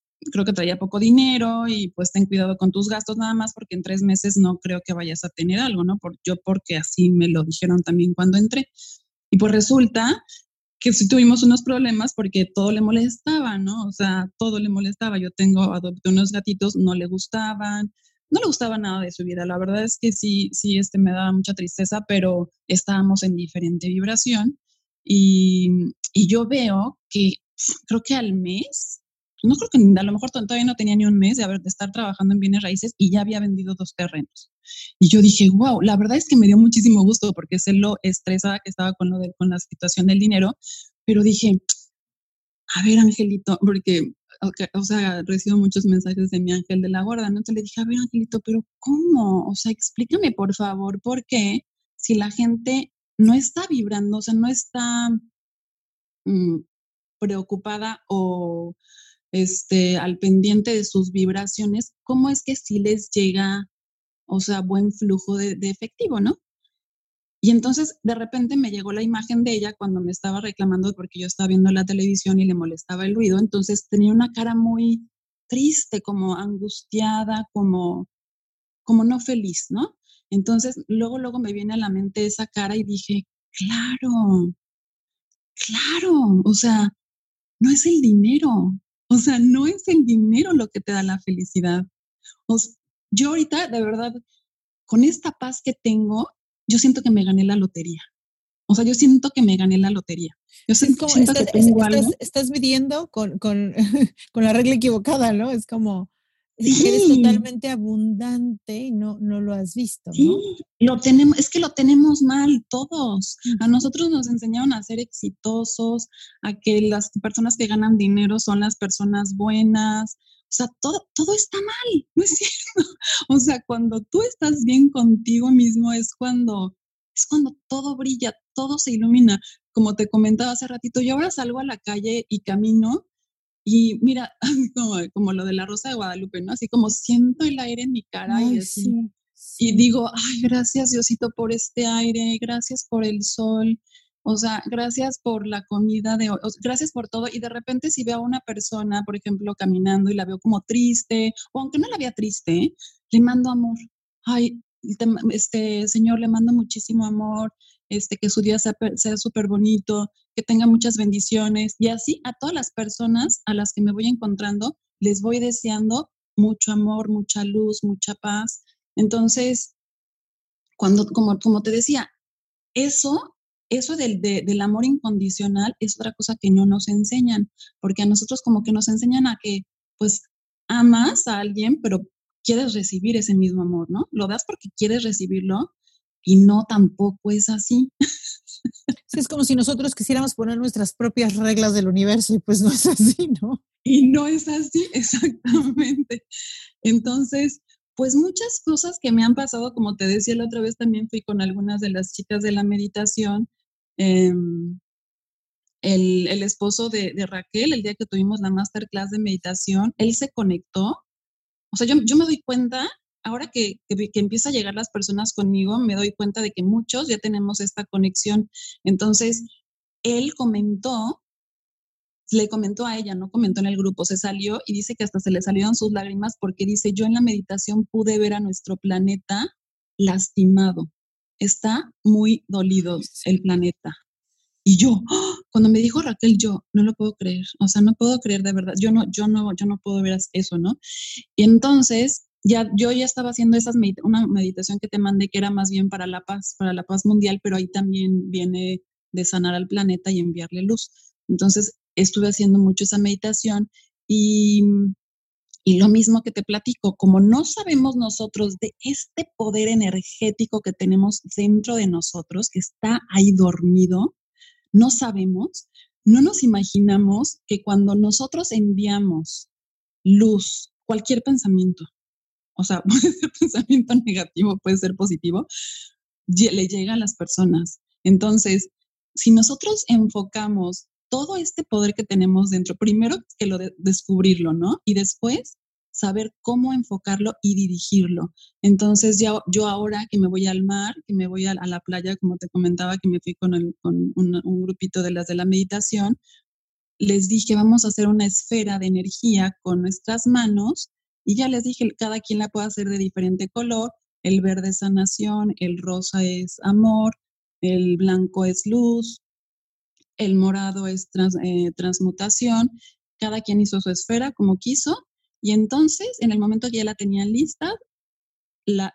creo que traía poco dinero y pues ten cuidado con tus gastos nada más porque en tres meses no creo que vayas a tener algo, ¿no? Por, yo porque así me lo dijeron también cuando entré. Y pues resulta que sí tuvimos unos problemas porque todo le molestaba, ¿no? O sea, todo le molestaba. Yo tengo, adopté unos gatitos, no le gustaban, no le gustaba nada de su vida. La verdad es que sí, sí, este me daba mucha tristeza, pero estábamos en diferente vibración y, y yo veo que creo que al mes no creo que a lo mejor todavía no tenía ni un mes de, haber, de estar trabajando en bienes raíces y ya había vendido dos terrenos. Y yo dije, wow, la verdad es que me dio muchísimo gusto porque sé lo estresada que estaba con, lo de, con la situación del dinero, pero dije, a ver, Angelito, porque, o sea, recibo muchos mensajes de mi ángel de la guarda, ¿no? Entonces le dije, a ver, Angelito, pero ¿cómo? O sea, explícame, por favor, ¿por qué si la gente no está vibrando, o sea, no está mm, preocupada o este, al pendiente de sus vibraciones, ¿cómo es que sí les llega, o sea, buen flujo de, efectivo, ¿no? Y entonces de repente me llegó la imagen de ella cuando me estaba reclamando porque yo estaba viendo la televisión y le molestaba el ruido, entonces tenía una cara muy triste, como angustiada, como, como no feliz, ¿no? Entonces luego, luego me viene a la mente esa cara y dije, claro, claro, o sea, no es el dinero, o sea, no es el dinero lo que te da la felicidad. yo ahorita, de verdad, con esta paz que tengo, yo siento que me gané la lotería. O sea, yo siento que me gané la lotería. Yo siento, estás, que tengo algo. estás, midiendo con, con, [laughs] con, la regla equivocada, ¿no? Es como, eres totalmente abundante y no, no lo has visto, ¿no? lo tenemos, es que lo tenemos mal todos. A nosotros nos enseñaron a ser exitosos, a que las personas que ganan dinero son las personas buenas. O sea, todo, todo está mal, [laughs] ¿no es cierto? O sea, cuando tú estás bien contigo mismo es cuando, es cuando todo brilla, todo se ilumina. como te comentaba hace ratito, yo ahora salgo a la calle y camino y mira, [laughs] como, como lo de la Rosa de Guadalupe, ¿no? Así como siento el aire en mi cara y así. Y digo, ay, gracias Diosito por este aire, gracias por el sol, o sea, gracias por la comida de hoy, gracias por todo. Y de repente si veo a una persona, por ejemplo, caminando y la veo como triste, o aunque no la vea triste, le mando amor. Ay, este señor, le mando muchísimo amor, este, que su día sea súper bonito, que tenga muchas bendiciones. Y así a todas las personas a las que me voy encontrando, les voy deseando mucho amor, mucha luz, mucha paz. Entonces, cuando, como, como te decía, eso eso del, del, amor incondicional es otra cosa que no nos enseñan, porque a nosotros como que nos enseñan a que, pues, amas a alguien, pero quieres recibir ese mismo amor, ¿no? Lo das porque quieres recibirlo y no tampoco es así. Sí, es como si nosotros quisiéramos poner nuestras propias reglas del universo y pues no es así, ¿no? Y no es así, [laughs] exactamente. Entonces, pues muchas cosas que me han pasado, como te decía la otra vez, también fui con algunas de las chicas de la meditación Em, el, el, esposo de, de, Raquel, el día que tuvimos la masterclass de meditación, él se conectó. O sea, yo, yo me doy cuenta, ahora que, que, que empieza a llegar las personas conmigo, me doy cuenta de que muchos ya tenemos esta conexión. Entonces, él comentó, le comentó a ella, no comentó en el grupo, se salió y dice que hasta se le salieron sus lágrimas porque dice, yo en la meditación pude ver a nuestro planeta lastimado está muy dolido el planeta. Y yo, ¡ah! cuando me dijo Raquel, yo no lo puedo creer, o sea, no puedo creer de verdad, yo no, yo no, yo no puedo ver eso, ¿no? Y entonces, ya, yo ya estaba haciendo esas una meditación que te mandé que era más bien para la paz, para la paz mundial, pero ahí también viene de sanar al planeta y enviarle luz. Entonces, estuve haciendo mucho esa meditación y y lo mismo que te platico, como no sabemos nosotros de este poder energético que tenemos dentro de nosotros, que está ahí dormido, no sabemos, no nos imaginamos que cuando nosotros enviamos luz, cualquier pensamiento, o sea, [laughs] puede ser pensamiento negativo, puede ser positivo, le llega a las personas. Entonces, si nosotros enfocamos todo este poder que tenemos dentro, primero que lo de descubrirlo, ¿no? Y después saber cómo enfocarlo y dirigirlo. Entonces, ya, yo ahora que me voy al mar, que me voy a, la playa, como te comentaba, que me fui con, con un, grupito de las de la meditación, les dije, vamos a hacer una esfera de energía con nuestras manos y ya les dije, cada quien la puede hacer de diferente color. El verde es sanación, el rosa es amor, el blanco es luz, el morado es eh, transmutación, cada quien hizo su esfera como quiso y entonces, en el momento que ya la tenían lista,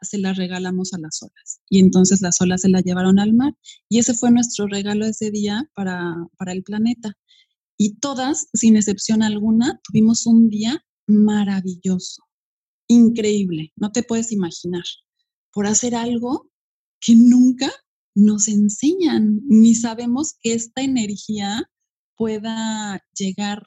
se la regalamos a las olas. Y entonces las olas se la llevaron al mar. Y ese fue nuestro regalo ese día para, para el planeta. Y todas, sin excepción alguna, tuvimos un día maravilloso, increíble, no te puedes imaginar, por hacer algo que nunca nos enseñan, ni sabemos que esta energía pueda llegar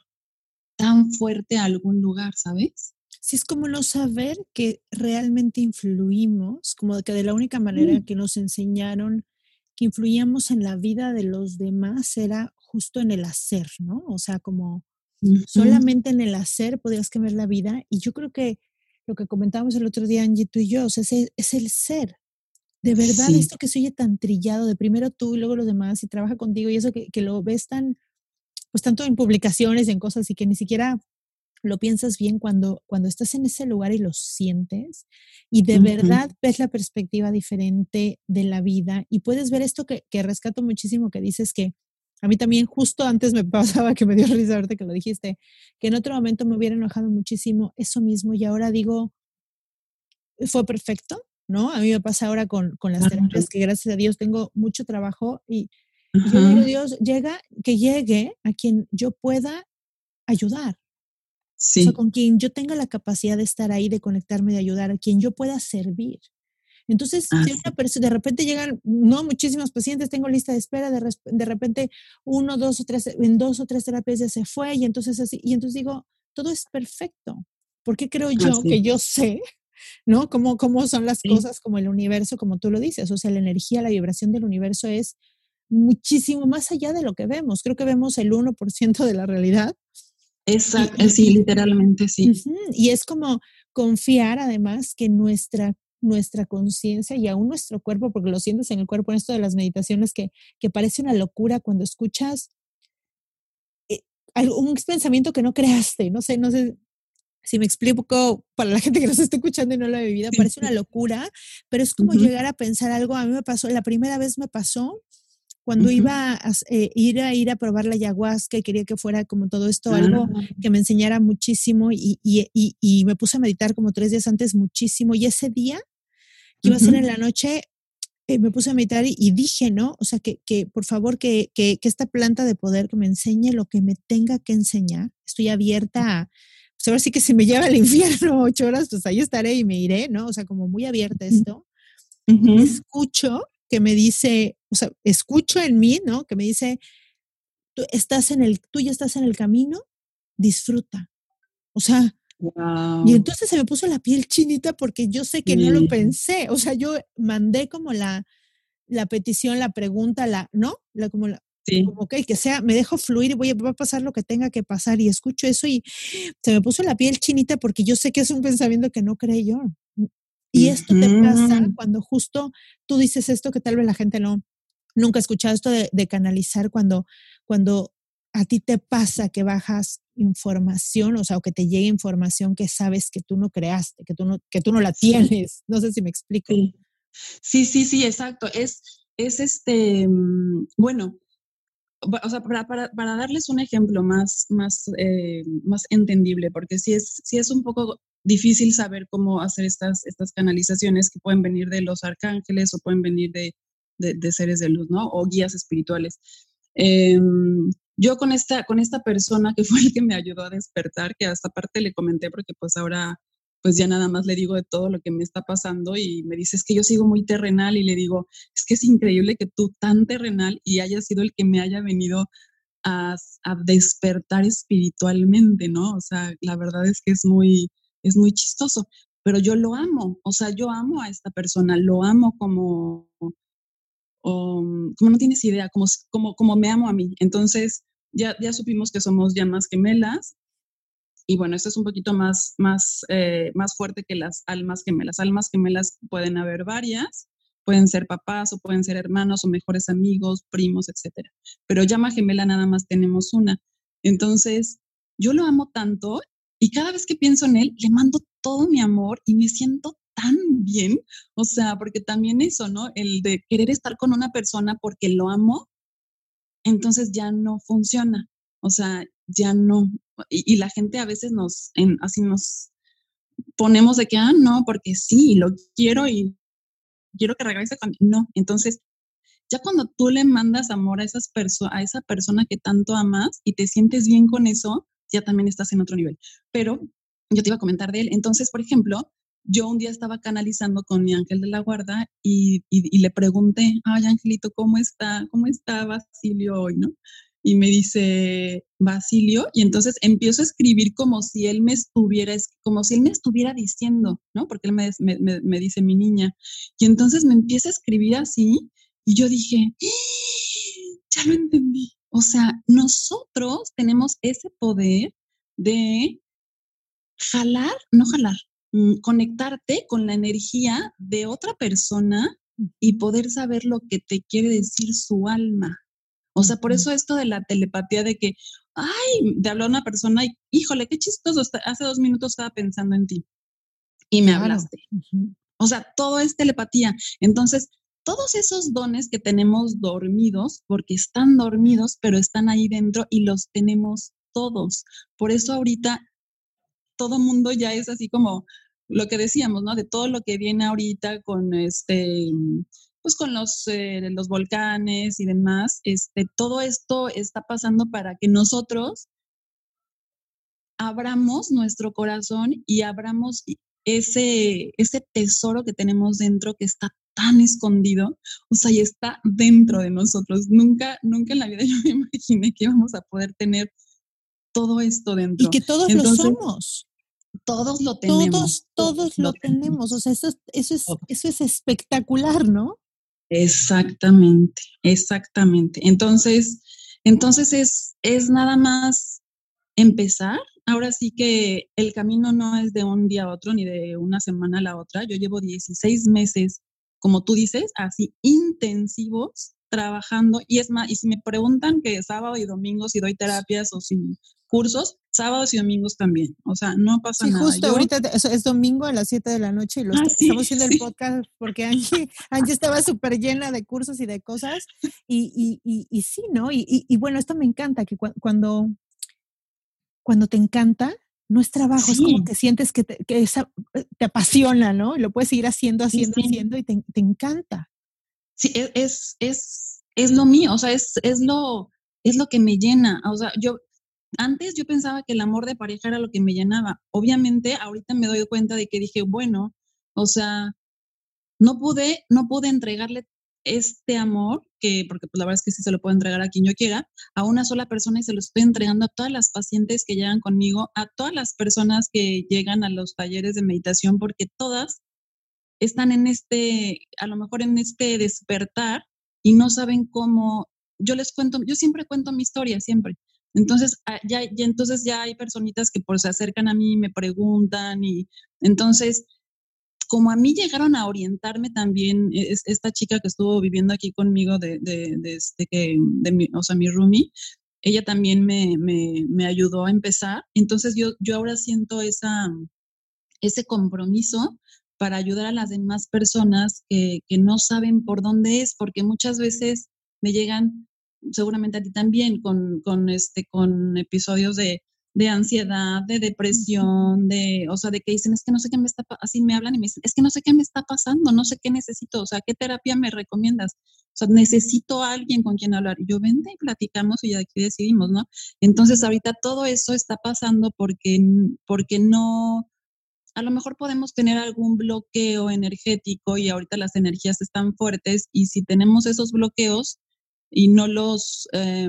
tan fuerte a algún lugar, ¿sabes? Sí, es como no saber que realmente influimos, como que de la única manera que nos enseñaron que influíamos en la vida de los demás era justo en el hacer, ¿no? O sea, como solamente en el hacer podías cambiar la vida. Y yo creo que lo que comentábamos el otro día, Angie, tú y yo, o sea, es, el ser. De verdad, esto que se oye tan trillado, de primero tú y luego los demás, y trabaja contigo, y eso que, que lo ves tan, pues tanto en publicaciones, en cosas y que ni siquiera lo piensas bien cuando, cuando estás en ese lugar y lo sientes y de verdad ves la perspectiva diferente de la vida y puedes ver esto que, que, rescato muchísimo que dices que a mí también justo antes me [laughs] pasaba que me dio risa verte que lo dijiste, que en otro momento me hubiera enojado muchísimo eso mismo y ahora digo, fue perfecto, ¿no? A mí me pasa ahora con, con las terapias que gracias a Dios tengo mucho trabajo y yo digo, Dios, llega, que llegue a quien yo pueda ayudar. Sí. O sea, con quien yo tenga la capacidad de estar ahí, de conectarme, de ayudar, a quien yo pueda servir. Entonces, si una persona, de repente llegan, no muchísimos pacientes, tengo lista de espera, de, de, repente uno, dos o tres, en dos o tres terapias ya se fue, y entonces así, y entonces digo, todo es perfecto. Porque creo yo que yo sé, [laughs] ¿no? Cómo, cómo son las cosas como el universo, como tú lo dices. O sea, la energía, la vibración del universo es muchísimo más allá de lo que vemos. Creo que vemos el 1% de la realidad. Exacto, sí, literalmente sí. Y es como confiar además que nuestra nuestra conciencia y aún nuestro cuerpo, porque lo sientes en el cuerpo en esto de las meditaciones, que, que parece una locura cuando escuchas eh, un pensamiento que no creaste, no sé, no sé si me explico para la gente que nos está escuchando y no lo ha vivido, parece una locura, pero es como llegar a pensar algo, a mí me pasó, la primera vez me pasó cuando iba a eh, ir a ir a probar la ayahuasca y quería que fuera como todo esto, algo ah. que me enseñara muchísimo y, y, y, me puse a meditar como tres días antes muchísimo y ese día que iba a ser en la noche, eh, me puse a meditar y, dije, ¿no? O sea, que, que por favor, que, que, que, esta planta de poder que me enseñe lo que me tenga que enseñar. Estoy abierta a, pues ahora sí que si me lleva al [laughs] infierno ocho horas, pues ahí estaré y me iré, ¿no? O sea, como muy abierta esto. Escucho que me dice, o sea, escucho en mí, ¿no? Que me dice, tú estás en el, tú ya estás en el camino, disfruta. O sea, y entonces se me puso la piel chinita porque yo sé que no lo pensé. O sea, yo mandé como la, la petición, la pregunta, la, ¿no? La, como la, sí. como, ok, que sea, me dejo fluir y voy a, va a pasar lo que tenga que pasar y escucho eso y se me puso la piel chinita porque yo sé que es un pensamiento que no creé yo. Y esto te pasa cuando justo tú dices esto que tal vez la gente no, nunca ha escuchado esto de, canalizar cuando, cuando a ti te pasa que bajas información, o sea, o que te llegue información que sabes que tú no creaste, que tú no, que tú no la tienes. No sé si me explico. Sí, sí, sí, exacto. Es, es este, mm, bueno, o sea, para, para, para, darles un ejemplo más, más, eh, más entendible, porque sí es, sí es un poco difícil saber cómo hacer estas, estas canalizaciones que pueden venir de los arcángeles o pueden venir de, de, seres de luz, ¿no? O guías espirituales. Em, yo con esta, con esta persona que [laughs] fue el que me ayudó a despertar, que hasta parte le comenté porque pues ahora pues ya nada más le digo de todo lo que me está pasando y me dice, es que yo sigo muy terrenal y le digo, es que es increíble que tú tan terrenal y hayas sido el que me haya venido a, a despertar espiritualmente, ¿no? O sea, la verdad es que es muy, es muy chistoso, pero yo lo amo, o sea, yo amo a esta persona, lo amo como, como no tienes idea, como, como, como me amo a mí. Entonces, ya, ya supimos que somos llamas gemelas. Y bueno, esto es un poquito más, más, eh, más fuerte que las almas gemelas. Almas gemelas pueden haber varias, pueden ser papás o pueden ser hermanos o mejores amigos, primos, etc. Pero llama gemela nada más tenemos una. Entonces, yo lo amo tanto y cada vez que pienso en él, le mando todo mi amor y me siento tan bien. O sea, porque también eso, ¿no? El de querer estar con una persona porque lo amo, entonces ya no funciona. O sea, ya no. Y, la gente a veces nos, en, así nos ponemos de que, ah, no, porque sí, lo quiero y quiero que regrese conmigo. No, entonces ya cuando tú le mandas amor a, esas a esa persona que tanto amas y te sientes bien con eso, ya también estás en otro nivel. Pero yo te iba a comentar de él. Entonces, por ejemplo, yo un día estaba canalizando con mi ángel de la guarda y, le pregunté, ay, Angelito, ¿cómo está? ¿Cómo está Basilio hoy? ¿No? Y me dice, Basilio, y entonces empiezo a escribir como si él me estuviera, como si él me estuviera diciendo, ¿no? Porque él me, me dice mi niña. Y entonces me empieza a escribir así y yo dije, ¡Ah! ya lo entendí. O sea, nosotros tenemos ese poder de jalar, no jalar, conectarte con la energía de otra persona y poder saber lo que te quiere decir su alma. O sea, por eso esto de la telepatía de que, ay, te habló una persona y, híjole, qué chistoso, hace dos minutos estaba pensando en ti y me hablaste. O sea, todo es telepatía. Entonces, todos esos dones que tenemos dormidos, porque están dormidos, pero están ahí dentro y los tenemos todos. Por eso ahorita todo mundo ya es así como lo que decíamos, ¿no? De todo lo que viene ahorita con este, pues con los, eh, los volcanes y demás, este, todo esto está pasando para que nosotros abramos nuestro corazón y abramos ese, ese tesoro que tenemos dentro que está tan escondido, o sea, y está dentro de nosotros. Nunca, nunca en la vida [laughs] yo me imaginé que íbamos a poder tener todo esto dentro. Y que todos lo somos. Todos lo tenemos. Todos, todos, lo, tenemos. O sea, eso, eso, es, eso es espectacular, ¿no? Exactamente, exactamente. Entonces, entonces es, es nada más empezar. Ahora sí que el camino no es de un día a otro ni de una semana a la otra. Yo llevo 16 meses, como tú dices, así intensivos trabajando. Y es más, y si me preguntan que sábado y domingo si doy terapias o si cursos, sábados y domingos también. O sea, no pasa sí, nada. Justo ahorita es, domingo a las 7 de la noche y lo Ah, sí, estamos haciendo el podcast porque Angie, [laughs] Angie estaba súper llena de cursos y de cosas. Y, y, y, y sí, ¿no? Y, bueno, esto me encanta, que cua- cuando, cuando te encanta, no es trabajo, es como que sientes que te, que esa- eh, te apasiona, ¿no? Y lo puedes seguir haciendo, Sí, haciendo, sí. haciendo y te, te encanta. Sí, es, es, es, es lo mío, o sea, es, es, lo, es lo que me llena. O sea, yo antes yo pensaba que el amor de pareja era lo que me llenaba. Obviamente, ahorita me doy cuenta de que dije, bueno, o sea, no pude, no pude entregarle este amor, que, porque pues la verdad es que sí se lo puedo entregar a quien yo quiera, a una sola persona y se lo estoy entregando a todas las pacientes que llegan conmigo, a todas las personas que llegan a los talleres de meditación, porque todas están en este, a lo mejor en este despertar y no saben cómo, yo les cuento, yo siempre cuento mi historia, siempre. Entonces, ah, ya, ya, entonces ya hay personitas que pues se acercan a mí y me preguntan y entonces, como a mí llegaron a orientarme también, e, es, esta chica que estuvo viviendo aquí conmigo de, de, este que, de mi, o sea, mi roomie, ella también me, me, me ayudó a empezar. Entonces yo, yo ahora siento esa, ese compromiso para ayudar a las demás personas que, que, no saben por dónde es, porque muchas veces me llegan, seguramente a ti también, con, con, este, con episodios de, de ansiedad, de depresión, de, o sea, de que dicen, es que no sé qué me está, así me hablan y me dicen, es que no sé qué me está pasando, no sé qué necesito, o sea, ¿qué terapia me recomiendas? O sea, necesito alguien con quien hablar. Yo, vente y platicamos y aquí decidimos, ¿no? Entonces, ahorita todo eso está pasando porque, porque no, a lo mejor podemos tener algún bloqueo energético y ahorita las energías están fuertes y si tenemos esos bloqueos y no los, eh,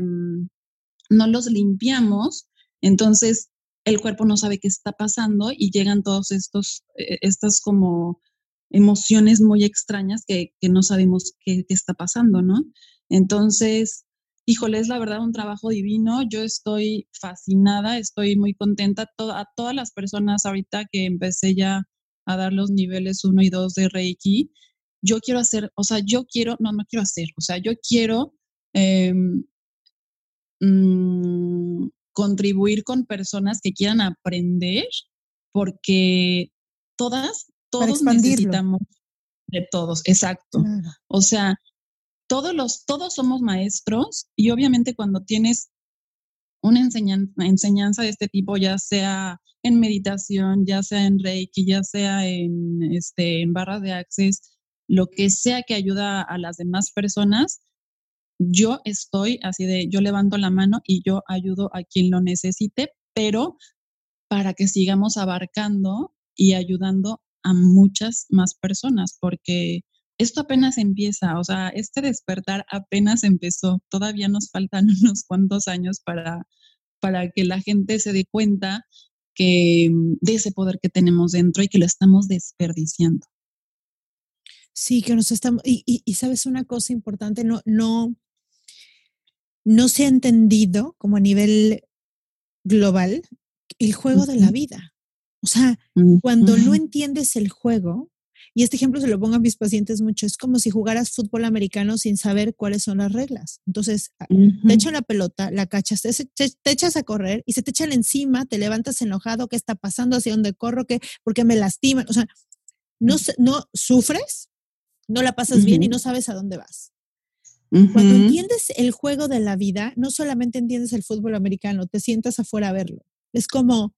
no los limpiamos, entonces el cuerpo no sabe qué está pasando y llegan todos estos, eh, estas como emociones muy extrañas que, que no sabemos qué, qué, está pasando, ¿no? Entonces, híjole, es la verdad un trabajo divino. Yo estoy fascinada, estoy muy contenta. A todas las personas ahorita que empecé ya a dar los niveles 1 y 2 de Reiki, yo quiero hacer, o sea, yo quiero, no, no quiero hacer, o sea, yo quiero eh, mmm, contribuir con personas que quieran aprender, porque todas, todos necesitamos de todos, exacto. Claro. O sea, todos los, todos somos maestros y obviamente cuando tienes una enseñanza, enseñanza de este tipo, ya sea en meditación, ya sea en Reiki, ya sea en, este, en barras de access, lo que sea que ayuda a las demás personas, yo estoy así de, yo levanto la mano y yo ayudo a quien lo necesite, pero para que sigamos abarcando y ayudando a muchas más personas, porque esto apenas empieza, o sea, este despertar apenas empezó, todavía nos faltan [laughs] unos cuantos años para, para que la gente se dé cuenta que de ese poder que tenemos dentro y que lo estamos desperdiciando. Sí, que nos estamos, y, y, y sabes una cosa importante, no, no, no se ha entendido como a nivel global el juego uh -huh. de la vida. O sea, uh -huh. cuando no entiendes el juego, y este ejemplo se lo pongo a mis pacientes mucho, es como si jugaras fútbol americano sin saber cuáles son las reglas. Entonces, uh -huh. te echan la pelota, la cachas, te, te, te, echas a correr y se te echan encima, te levantas enojado, ¿qué está pasando? ¿Hacia dónde corro? ¿Qué? ¿Por qué me lastiman? O sea, no, no sufres, no la pasas bien y no sabes a dónde vas. Cuando entiendes el juego de la vida, no solamente entiendes el fútbol americano, te sientas afuera a verlo. Es como,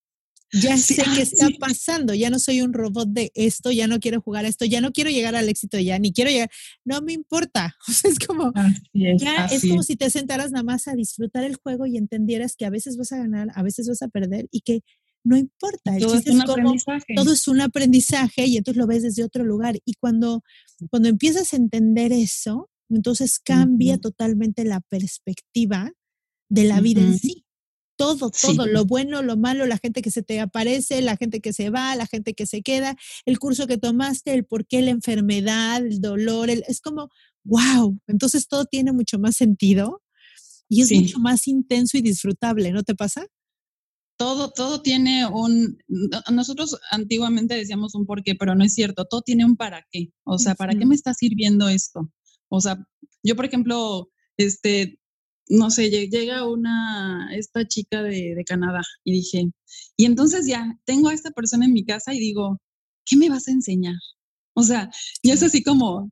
ya sí, sé qué está sí. pasando, ya no soy un robot de esto, ya no quiero jugar esto, ya no quiero llegar al éxito ya, ni quiero llegar, no me importa. [laughs] O sea, es como, es, ya es como si te sentaras nada más a disfrutar el juego y entendieras que a veces vas a ganar, a veces vas a perder y que no importa. Todo es un es como, aprendizaje. todo es un aprendizaje y entonces lo ves desde otro lugar. Y cuando, cuando empiezas a entender eso, entonces cambia uh -huh. totalmente la perspectiva de la vida uh -huh. en sí. Todo, todo, sí. lo bueno, lo malo, la gente que se te aparece, la gente que se va, la gente que se queda, el curso que tomaste, el por qué la enfermedad, el dolor, el, es como wow, entonces todo tiene mucho más sentido y es mucho más intenso y disfrutable, ¿no te pasa? Todo, todo tiene un, nosotros antiguamente decíamos un por qué, pero no es cierto, todo tiene un para qué. O sea, ¿para qué me está sirviendo esto? O sea, yo, por ejemplo, este, no sé, llega una, esta chica de, de, Canadá y dije, y entonces ya tengo a esta persona en mi casa y digo, ¿qué me vas a enseñar? O sea, y es así como,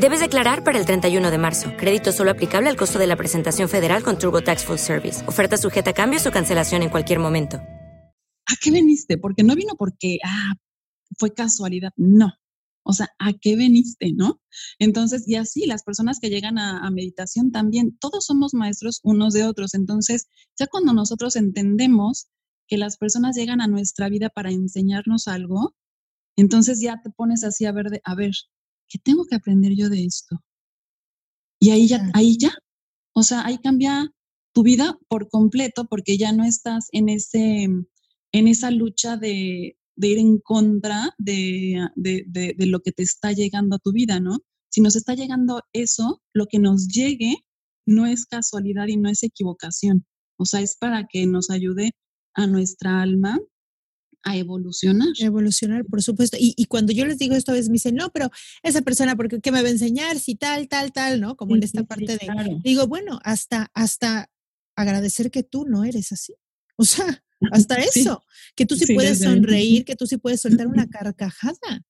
Debes declarar para el 31 de marzo. Crédito solo aplicable al costo de la presentación federal con Turbo Tax Full Service. Oferta sujeta a cambios o cancelación en cualquier momento. ¿A qué veniste? Porque no vino porque, ah, fue casualidad. No. O sea, ¿a qué veniste, no? Entonces, y así, las personas que llegan a, a meditación también, todos somos maestros unos de otros. Entonces, ya cuando nosotros entendemos que las personas llegan a nuestra vida para enseñarnos algo, entonces ya te pones así a ver, de, a ver, ¿qué tengo que aprender yo de esto? Y ahí ya, ahí ya, o sea, ahí cambia tu vida por completo porque ya no estás en, ese, en esa lucha de, ir en contra de, de, lo que te está llegando a tu vida, ¿no? Si nos está llegando eso, lo que nos llegue no es casualidad y no es equivocación. O sea, es para que nos ayude a nuestra alma a evolucionar. Evolucionar, por supuesto. Y, cuando yo les digo esto, a veces me dicen, no, pero esa persona, porque ¿qué me va a enseñar? Si tal, tal, tal, ¿no? Como en esta parte de... Digo, bueno, hasta, hasta agradecer que tú no eres así. O sea, hasta [laughs] eso, que tú sí, puedes sonreír, que tú sí puedes soltar una [laughs] carcajada.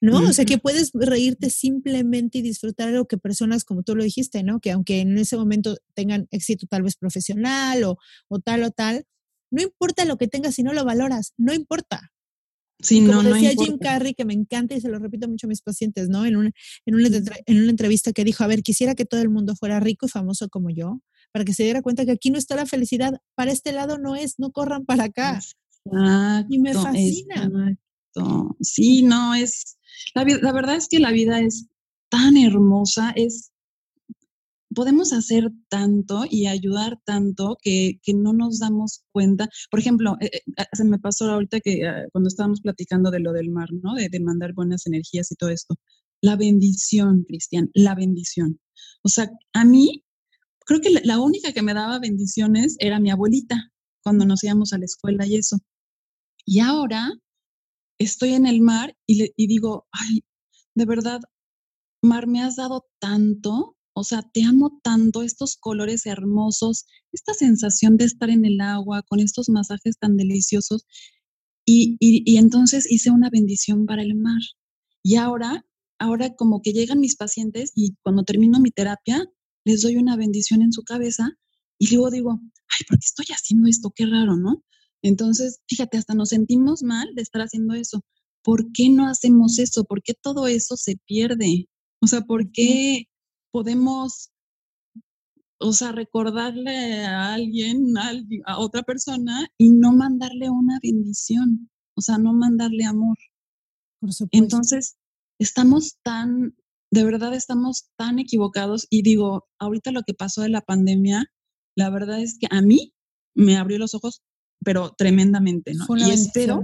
¿no? O sea, que puedes reírte simplemente y disfrutar algo que personas, como tú lo dijiste, ¿no? Que aunque en ese momento tengan éxito tal vez profesional o, o tal o tal, no importa lo que tengas si no lo valoras, no importa. Sí, Como no, decía Jim Carrey, que me encanta y se lo repito mucho a mis pacientes, ¿no? En una, en, una, en una entrevista que dijo, a ver, quisiera que todo el mundo fuera rico y famoso como yo, para que se diera cuenta que aquí no está la felicidad, para este lado no es, no corran para acá. y me fascina. Sí, no, es, la, la verdad es que la vida es tan hermosa, es podemos hacer tanto y ayudar tanto que, no nos damos cuenta. Por ejemplo, eh, eh, se me pasó ahorita que ah, cuando estábamos platicando de lo del mar, ¿no? De, de mandar buenas energías y todo esto. La bendición, Cristian, la bendición. O sea, a mí, creo que la, única que me daba bendiciones era mi abuelita cuando nos íbamos a la escuela y eso. Y ahora estoy en el mar y, le, y digo, ay, de verdad, mar, me has dado tanto o sea, te amo tanto, estos colores hermosos, esta sensación de estar en el agua con estos masajes tan deliciosos. Y, y, entonces hice una bendición para el mar. Y ahora, ahora como que llegan mis pacientes y cuando termino mi terapia, les doy una bendición en su cabeza y luego digo, ay, ¿por qué estoy haciendo esto? Qué raro, ¿no? Entonces, fíjate, hasta nos sentimos mal de estar haciendo eso. ¿Por qué no hacemos eso? ¿Por qué todo eso se pierde? O sea, ¿por qué podemos, o sea, recordarle a alguien, a, otra persona y no mandarle una bendición, o sea, no mandarle amor. Por Entonces, estamos tan, de verdad estamos tan equivocados y digo, ahorita lo que pasó de la pandemia, la verdad es que a mí me abrió los ojos, pero tremendamente, ¿no? y espero,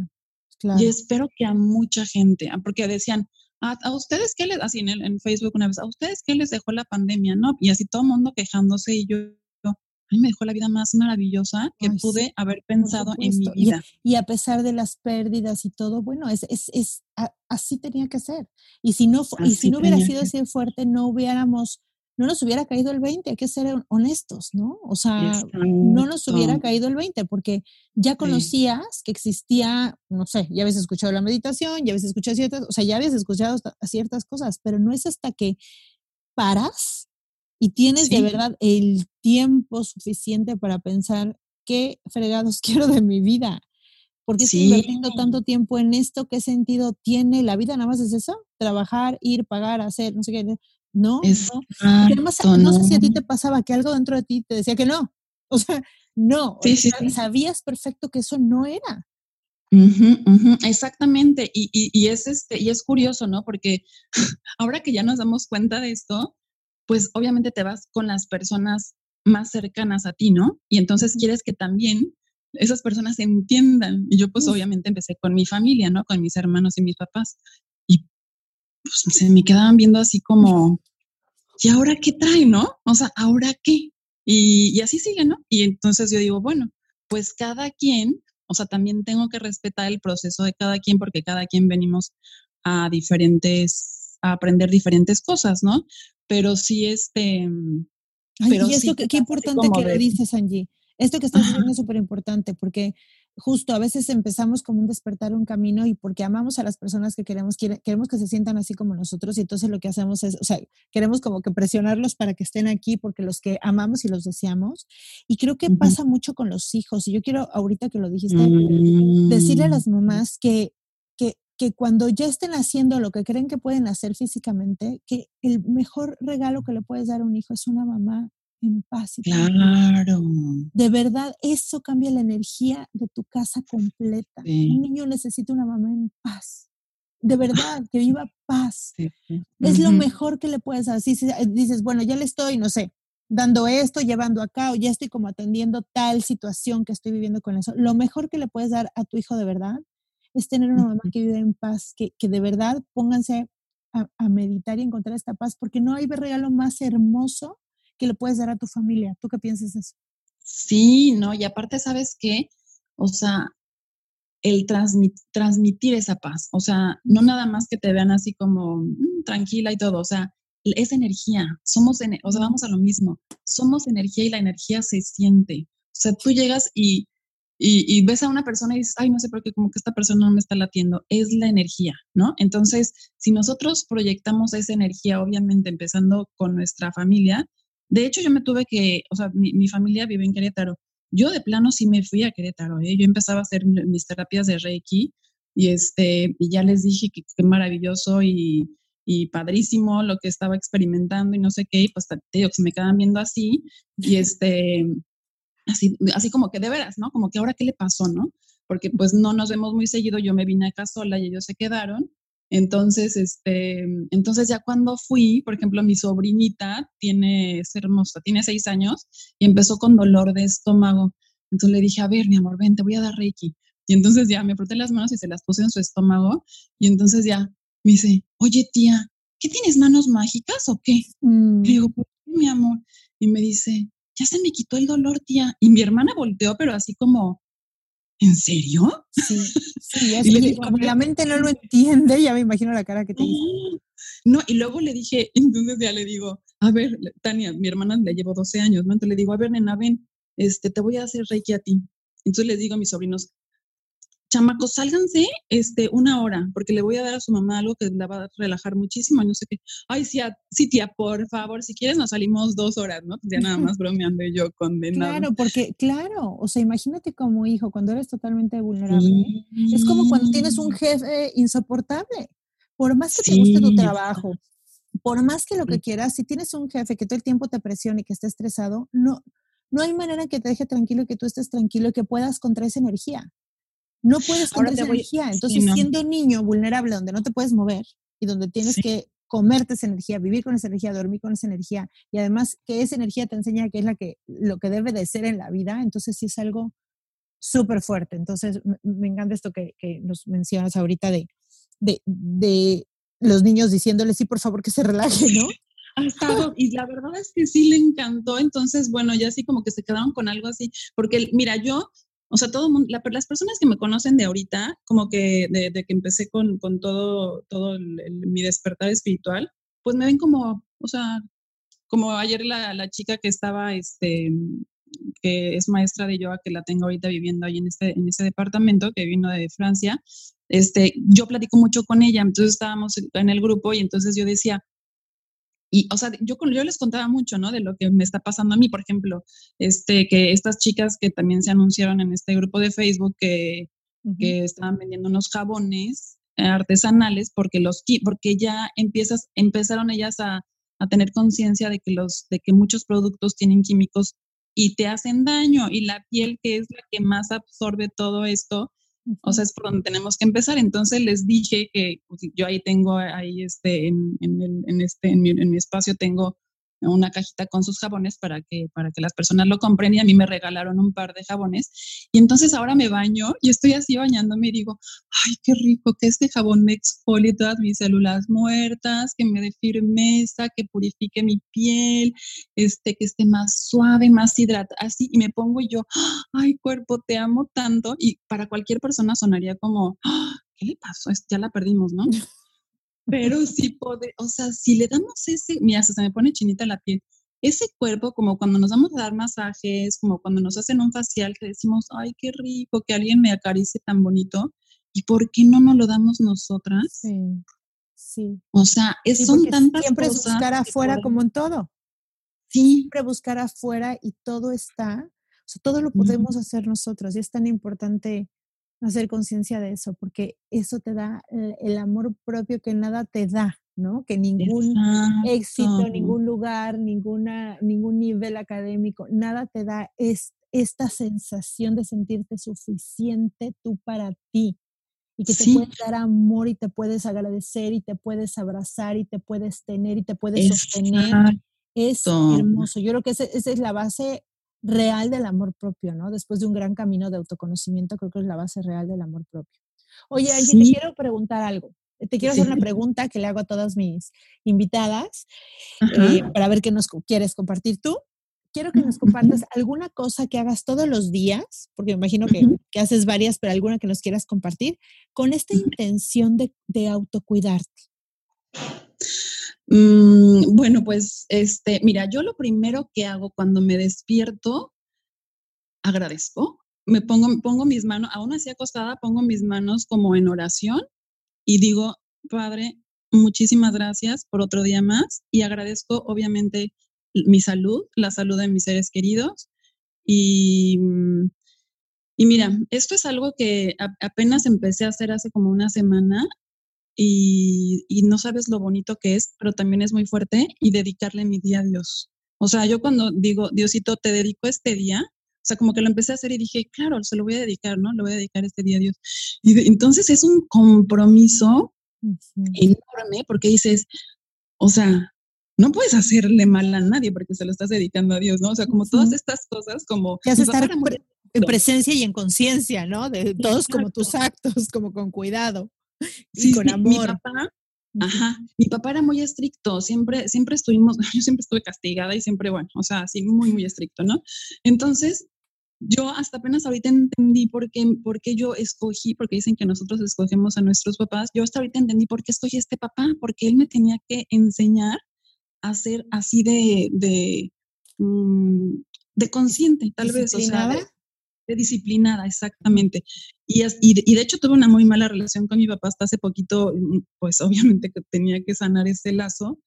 y espero que a mucha gente, porque decían, ¿A, ustedes qué les, así en, en, Facebook una vez, ¿a ustedes qué les dejó la pandemia? ¿No? Y así todo el mundo quejándose y yo, a mí me dejó la vida más maravillosa que pude haber pensado en mi vida. Y, a pesar de las pérdidas y todo, bueno, es, es, es así tenía que ser. Y si no, y si no hubiera sido así fuerte, no hubiéramos no nos hubiera caído el 20, hay que ser honestos, ¿no? O sea, no nos hubiera caído el 20 porque ya conocías que existía, no sé, ya habías escuchado la meditación, ya habías escuchado ciertas, o sea, ya habías escuchado ciertas cosas, pero no es hasta que paras y tienes de verdad el tiempo suficiente para pensar qué fregados [laughs] quiero de mi vida. porque estoy invirtiendo tanto tiempo en esto? ¿Qué sentido tiene? ¿La vida nada más es eso? Trabajar, ir, pagar, hacer, no sé qué. No, no. no sé si a ti te pasaba que algo dentro de ti te decía que no. [laughs] O sea, no. sabías perfecto que eso no era. exactamente. Y, y, es este, y es curioso, ¿no? Porque [laughs] ahora que ya nos damos cuenta de esto, pues obviamente te vas con las personas más cercanas a ti, ¿no? Y entonces quieres que también esas personas entiendan. Y yo pues obviamente empecé con mi familia, ¿no? Con mis hermanos y mis papás. Pues se me quedaban viendo así como, ¿y ahora qué trae, no? O sea, ¿ahora qué? Y, y así sigue, ¿no? Y entonces yo digo, bueno, pues cada quien, o sea, también tengo que respetar el proceso de cada quien porque cada quien venimos a diferentes, a aprender diferentes cosas, ¿no? Pero sí, este, pero y esto, qué importante que le dices, Angie. Esto que estás diciendo es súper importante porque justo a veces empezamos como un despertar un camino y porque amamos a las personas que queremos, queremos que se sientan así como nosotros y entonces lo que hacemos es, o sea, queremos como que presionarlos para que estén aquí porque los que amamos y los deseamos. Y creo que pasa mucho con los hijos. Y yo quiero, ahorita que lo dijiste, decirle a las mm. mamás que que cuando ya estén haciendo lo que creen que pueden hacer físicamente, que el mejor regalo que le puedes dar a un hijo es una mamá en paz. claro. De verdad, eso cambia la energía de tu casa completa. Un niño necesita una mamá en paz. De verdad, que viva paz. Es lo mejor que le puedes dar. Si dices, bueno, ya le estoy, no sé, dando esto, llevando acá, o ya estoy como atendiendo tal situación que estoy viviendo con eso. Lo mejor que le puedes dar a tu hijo de verdad es tener una mamá que vive en paz, que, que de verdad pónganse a, meditar y encontrar esta paz, porque no hay regalo más hermoso que le puedes dar a tu familia. ¿Tú qué piensas de eso? Sí, no, y aparte, ¿sabes qué? O sea, el transmitir esa paz, o sea, no nada más que te vean así como mm, tranquila y todo, o sea, es energía, somos, o sea, vamos a lo mismo, somos energía y la energía se siente. O sea, tú llegas y y, ves a una persona y dices, ay, no sé por qué, como que esta persona no me está latiendo, es la energía, ¿no? Entonces, si nosotros proyectamos esa energía, obviamente empezando con nuestra familia, de hecho yo me tuve que, o sea, mi, familia vive en Querétaro, yo de plano sí me fui a Querétaro, ¿eh? yo empezaba a hacer mis terapias de Reiki y, este, y ya les dije que qué maravilloso y, y padrísimo lo que estaba experimentando y no sé qué, y pues te digo que se me quedan viendo así y [laughs] este así, así como que de veras, ¿no? Como que ahora qué le pasó, ¿no? Porque pues no nos vemos muy seguido, yo me vine acá sola y ellos se quedaron. Entonces, este, entonces ya cuando fui, por ejemplo, mi sobrinita tiene, es hermosa, tiene seis años y empezó con dolor de estómago. Entonces le dije, a ver, mi amor, ven, te voy a dar Reiki. Y entonces ya me froté las manos y se las puse en su estómago. Y entonces ya me dice, oye tía, ¿qué tienes manos mágicas o qué? Mm. Le digo, ¿por qué, mi amor? Y me dice, ya se me quitó el dolor, tía. Y mi hermana volteó, pero así como, ¿en serio? Sí, sí, [laughs] es como la mente no lo entiende, ya me imagino la cara que te No, y luego le dije, [laughs] entonces ya le digo, a ver, Tania, mi hermana le llevo 12 años, ¿no? Entonces le digo, a ver, nena, ven, este, te voy a hacer reiki a ti. Entonces les digo a mis sobrinos, chamacos, sálganse este, una hora, porque le voy a dar a su mamá algo que la va a relajar muchísimo, no sé qué. Ay, sí, sí, tía, por favor, si quieres nos salimos dos horas, ¿no? Ya nada más [laughs] bromeando yo condenado. Claro, porque, claro, o sea, imagínate como hijo, cuando eres totalmente vulnerable, es como cuando tienes un jefe insoportable. Por más que te guste tu trabajo, por más que lo que quieras, si tienes un jefe que todo el tiempo te presione y que esté estresado, no, no hay manera que te deje tranquilo y que tú estés tranquilo y que puedas contra esa energía. No puedes tener esa energía. Entonces, siendo niño vulnerable, donde no te puedes mover y donde tienes que comerte esa energía, vivir con esa energía, dormir con esa energía, y además que esa energía te enseña que es la que, lo que debe de ser en la vida, entonces sí es algo súper fuerte. Entonces, me encanta esto que, que nos mencionas ahorita de, de, de, los niños diciéndoles, sí, por favor, que se relajen, ¿no? [laughs] y la verdad es que sí le encantó, entonces, bueno, ya así como que se quedaron con algo así, porque mira, yo o sea, todo mundo, las personas que me conocen de ahorita, como que de, que empecé con, todo, todo mi despertar espiritual, pues me ven como, o sea, como ayer la, la chica que estaba, este, que es maestra de yoga, que la tengo ahorita viviendo ahí en este, en este departamento, que vino de Francia, este, yo platico mucho con ella, entonces estábamos en el grupo y entonces yo decía, y, o sea, yo, yo les contaba mucho, ¿no? De lo que me está pasando a mí, por ejemplo, este, que estas chicas que también se anunciaron en este grupo de Facebook que, que estaban vendiendo unos jabones artesanales porque los porque ya empiezas empezaron ellas a, a tener conciencia de que los de que muchos productos tienen químicos y te hacen daño y la piel que es la que más absorbe todo esto o sea, es por donde tenemos que empezar. Entonces les dije que pues, yo ahí tengo, ahí este, en, en, el, en este, en mi, en mi espacio tengo una cajita con sus jabones para que, para que las personas lo compren y a mí me regalaron un par de jabones. Y entonces ahora me baño y estoy así bañándome y digo, ay, qué rico que este jabón me exfolie todas mis células muertas, que me dé firmeza, que purifique mi piel, este, que esté más suave, más hidratada, así. Y me pongo yo, ay, cuerpo, te amo tanto. Y para cualquier persona sonaría como, ¿qué le pasó? Ya la perdimos, ¿no? Pero [laughs] sí puede, o sea, si le damos ese, mira, se me pone chinita la piel, ese cuerpo, como cuando nos vamos a dar masajes, como cuando nos hacen un facial, que decimos, ay, qué rico, que alguien me acaricie tan bonito, ¿y por qué no nos lo damos nosotras? Sí, sí. O sea, es, son tantas siempre cosas. Siempre buscar afuera como en todo. Sí. Siempre buscar afuera y todo está, o sea, todo lo podemos hacer nosotros y es tan importante hacer conciencia de eso, porque eso te da el, amor propio que nada te da, ¿no? Que ningún éxito, ningún lugar, ninguna, ningún nivel académico, nada te da es, esta sensación de sentirte suficiente tú para ti y que te puedes dar amor y te puedes agradecer y te puedes abrazar y te puedes tener y te puedes sostener. Es hermoso. Yo creo que esa es la base real del amor propio, ¿no? Después de un gran camino de autoconocimiento, creo que es la base real del amor propio. Oye, Angie, te quiero preguntar algo. Te quiero hacer una pregunta que le hago a todas mis invitadas eh, para ver qué nos quieres compartir tú. Quiero que nos compartas alguna cosa que hagas todos los días, porque me imagino que, que haces varias, pero alguna que nos quieras compartir, con esta intención de, de autocuidarte. Mm, bueno, pues, este, mira, yo lo primero que hago cuando me despierto, agradezco, me pongo, pongo mis manos, aún así acostada, pongo mis manos como en oración y digo, Padre, muchísimas gracias por otro día más y agradezco obviamente mi salud, la salud de mis seres queridos y, mm, y mira, esto es algo que apenas empecé a hacer hace como una semana y, no sabes lo bonito que es, pero también es muy fuerte y dedicarle mi día a Dios. O sea, yo cuando digo, Diosito, te dedico este día, o sea, como que lo empecé a hacer y dije, claro, se lo voy a dedicar, ¿no? Le voy a dedicar este día a Dios. Y entonces es un compromiso enorme porque dices, o sea, no puedes hacerle mal a nadie porque se lo estás dedicando a Dios, ¿no? O sea, como todas estas cosas, como... Te estar en presencia y en conciencia, ¿no? De todos como tus actos, como con cuidado sí, con amor. Mi papá, ajá, mi papá era muy estricto, siempre, siempre estuvimos, [laughs] yo siempre estuve castigada y siempre, bueno, o sea, así muy, muy estricto, ¿no? Entonces, yo hasta apenas ahorita entendí por qué, por qué yo escogí, porque dicen que nosotros escogemos a nuestros papás, yo hasta ahorita entendí por qué escogí a este papá, porque él me tenía que enseñar a ser así de, de, mm, de consciente, tal vez, o sea, disciplinada, exactamente. Y, y, de, hecho tuve una muy mala relación con mi papá hasta hace poquito, mm, pues obviamente que tenía que sanar ese lazo.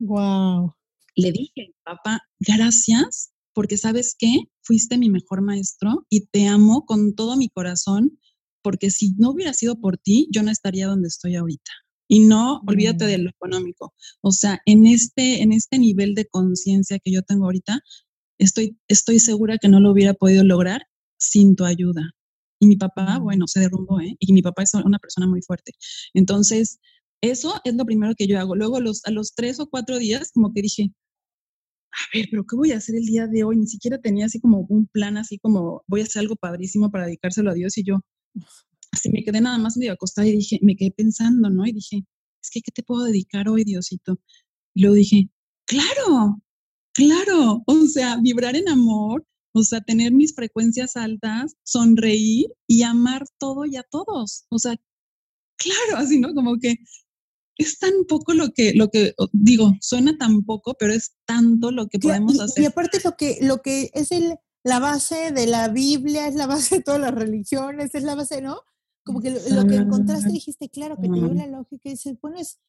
Wow. Le dije, papá, gracias, porque sabes qué, fuiste mi mejor maestro y te amo con todo mi corazón, porque si no hubiera sido por ti, yo no estaría donde estoy ahorita. Y no, olvídate de lo económico. O sea, en este, en este nivel de conciencia que yo tengo ahorita, estoy, estoy segura que no lo hubiera podido lograr sin tu ayuda. Y mi papá, bueno, se derrumbó, ¿eh? Y mi papá es una persona muy fuerte. Entonces, eso es lo primero que yo hago. Luego, los, a los tres o cuatro días, como que dije, a ver, pero ¿qué voy a hacer el día de hoy? Ni siquiera tenía así como un plan, así como voy a hacer algo padrísimo para dedicárselo a Dios. Y yo, así me quedé nada más medio acostada y dije, me quedé pensando, ¿no? Y dije, es que, ¿qué te puedo dedicar hoy, Diosito? Y luego dije, claro, claro, o sea, vibrar en amor, o sea, tener mis frecuencias altas, sonreír y amar todo y a todos. O sea, claro, así, ¿no? Como que es tan poco lo que, lo que digo, suena tan poco, pero es tanto lo que podemos hacer. Y aparte lo que, lo que es el, la base de la Biblia, es la base de todas las religiones, es la base, ¿no? Como que lo, que encontraste dijiste, claro, que te dio la lógica y dices, bueno, es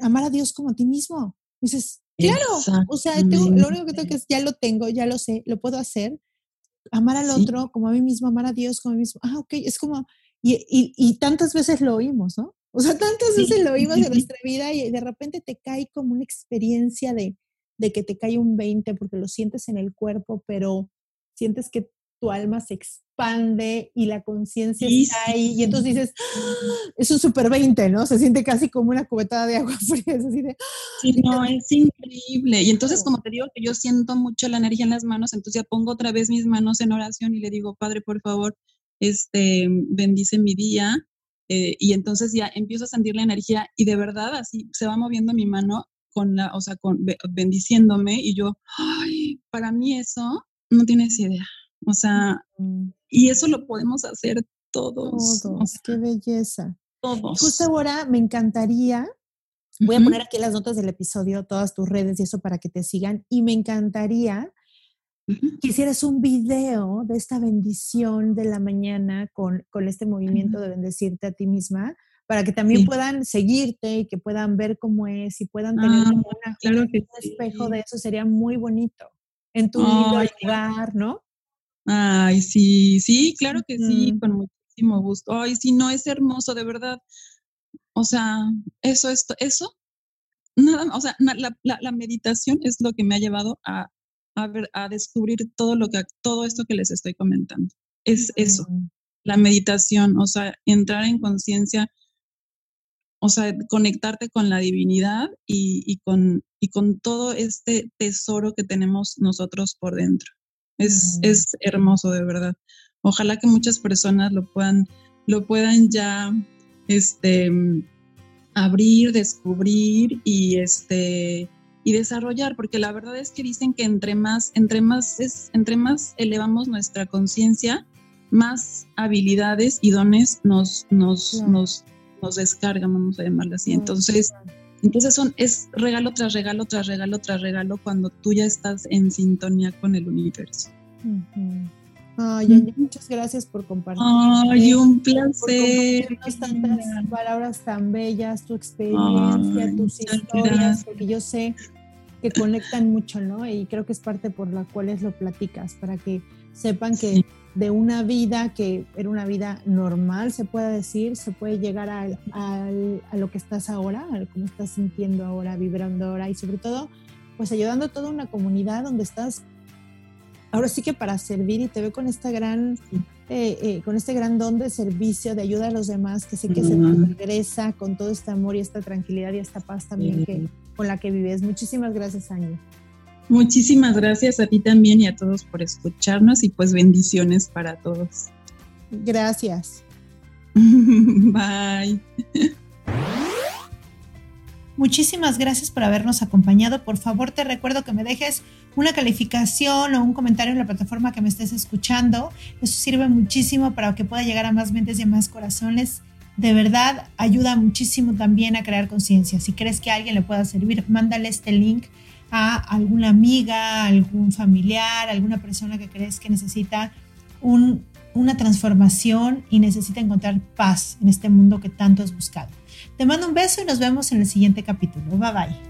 amar a Dios como a ti mismo. dices, claro, o sea, lo único que tengo que es, ya lo tengo, ya lo sé, lo puedo hacer. Amar al otro como a mí mismo, amar a Dios como a mí mismo. Ah, ok, es como, y, y, y tantas veces lo oímos, ¿no? O sea, tantas veces lo oímos en nuestra vida y de repente te cae como una experiencia de, de que te cae un 20 porque lo sientes en el cuerpo, pero sientes que tu alma se expande y la conciencia está ahí. Y entonces dices, ¡Ah! es un super 20, ¿no? Se siente casi como una cubetada de agua [laughs] fría. Así de, sí, no, es increíble. Y entonces, como te digo que yo siento mucho la energía en las manos, entonces ya pongo otra vez mis manos en oración y le digo, Padre, por favor, este, bendice mi día. Eh, y entonces ya empiezo a sentir la energía y de verdad así se va moviendo mi mano con la, o sea, con, bendiciéndome y yo, ay, para mí eso no tienes idea. O sea, y eso lo podemos hacer todos. Todos, qué belleza. Todos. Justo ahora me encantaría, voy a poner aquí las notas del episodio, todas tus redes y eso para que te sigan, y me encantaría que hicieras un video de esta bendición de la mañana con, con este movimiento de bendecirte a ti misma, para que también puedan seguirte y que puedan ver cómo es y puedan tener ah, una, claro que un espejo de eso, sería muy bonito en tu lugar, ¿no? Ay, sí, sí, claro que sí, con muchísimo gusto. Ay, sí, no, es hermoso, de verdad. O sea, eso, esto, eso, nada, o sea, la, la, meditación es lo que me ha llevado a, a, ver, a descubrir todo lo que, todo esto que les estoy comentando. Es eso, la meditación, o sea, entrar en conciencia, o sea, conectarte con la divinidad y, y, con, y con todo este tesoro que tenemos nosotros por dentro. Es, mm. es hermoso, de verdad. Ojalá que muchas personas lo puedan, lo puedan ya este, abrir, descubrir y, este, y desarrollar, porque la verdad es que dicen que entre más, entre más, es, entre más elevamos nuestra conciencia, más habilidades y dones nos, nos, nos, nos descargan, vamos a llamarlo así. Entonces, entonces son, es regalo tras regalo, tras regalo, tras regalo cuando tú ya estás en sintonía con el universo. Ay, muchas gracias por compartir. Ay, un placer. Por tantas palabras tan bellas, tu experiencia, tus historias, porque yo sé que conectan mucho, ¿no? Y creo que es parte por la cual lo platicas, para que sepan que de una vida que era una vida normal, se puede decir, se puede llegar a, a, lo que estás ahora, a cómo estás sintiendo ahora, vibrando ahora y sobre todo, pues ayudando a toda una comunidad donde estás ahora sí que para servir y te veo con esta gran, eh, eh, con este gran don de servicio, de ayuda a los demás, que sé que se te regresa con todo este amor y esta tranquilidad y esta paz también que, con la que vives. Muchísimas gracias, Ángel. Muchísimas gracias a ti también y a todos por escucharnos y pues bendiciones para todos. Gracias. [laughs] Bye. Muchísimas gracias por habernos acompañado. Por favor, te recuerdo que me dejes una calificación o un comentario en la plataforma que me estés escuchando. Eso sirve muchísimo para que pueda llegar a más mentes y a más corazones. De verdad, ayuda muchísimo también a crear conciencia. Si crees que a alguien le pueda servir, mándale este link a alguna amiga, algún familiar, alguna persona que crees que necesita una transformación y necesita encontrar paz en este mundo que tanto has buscado. Te mando un beso y nos vemos en el siguiente capítulo. Bye bye.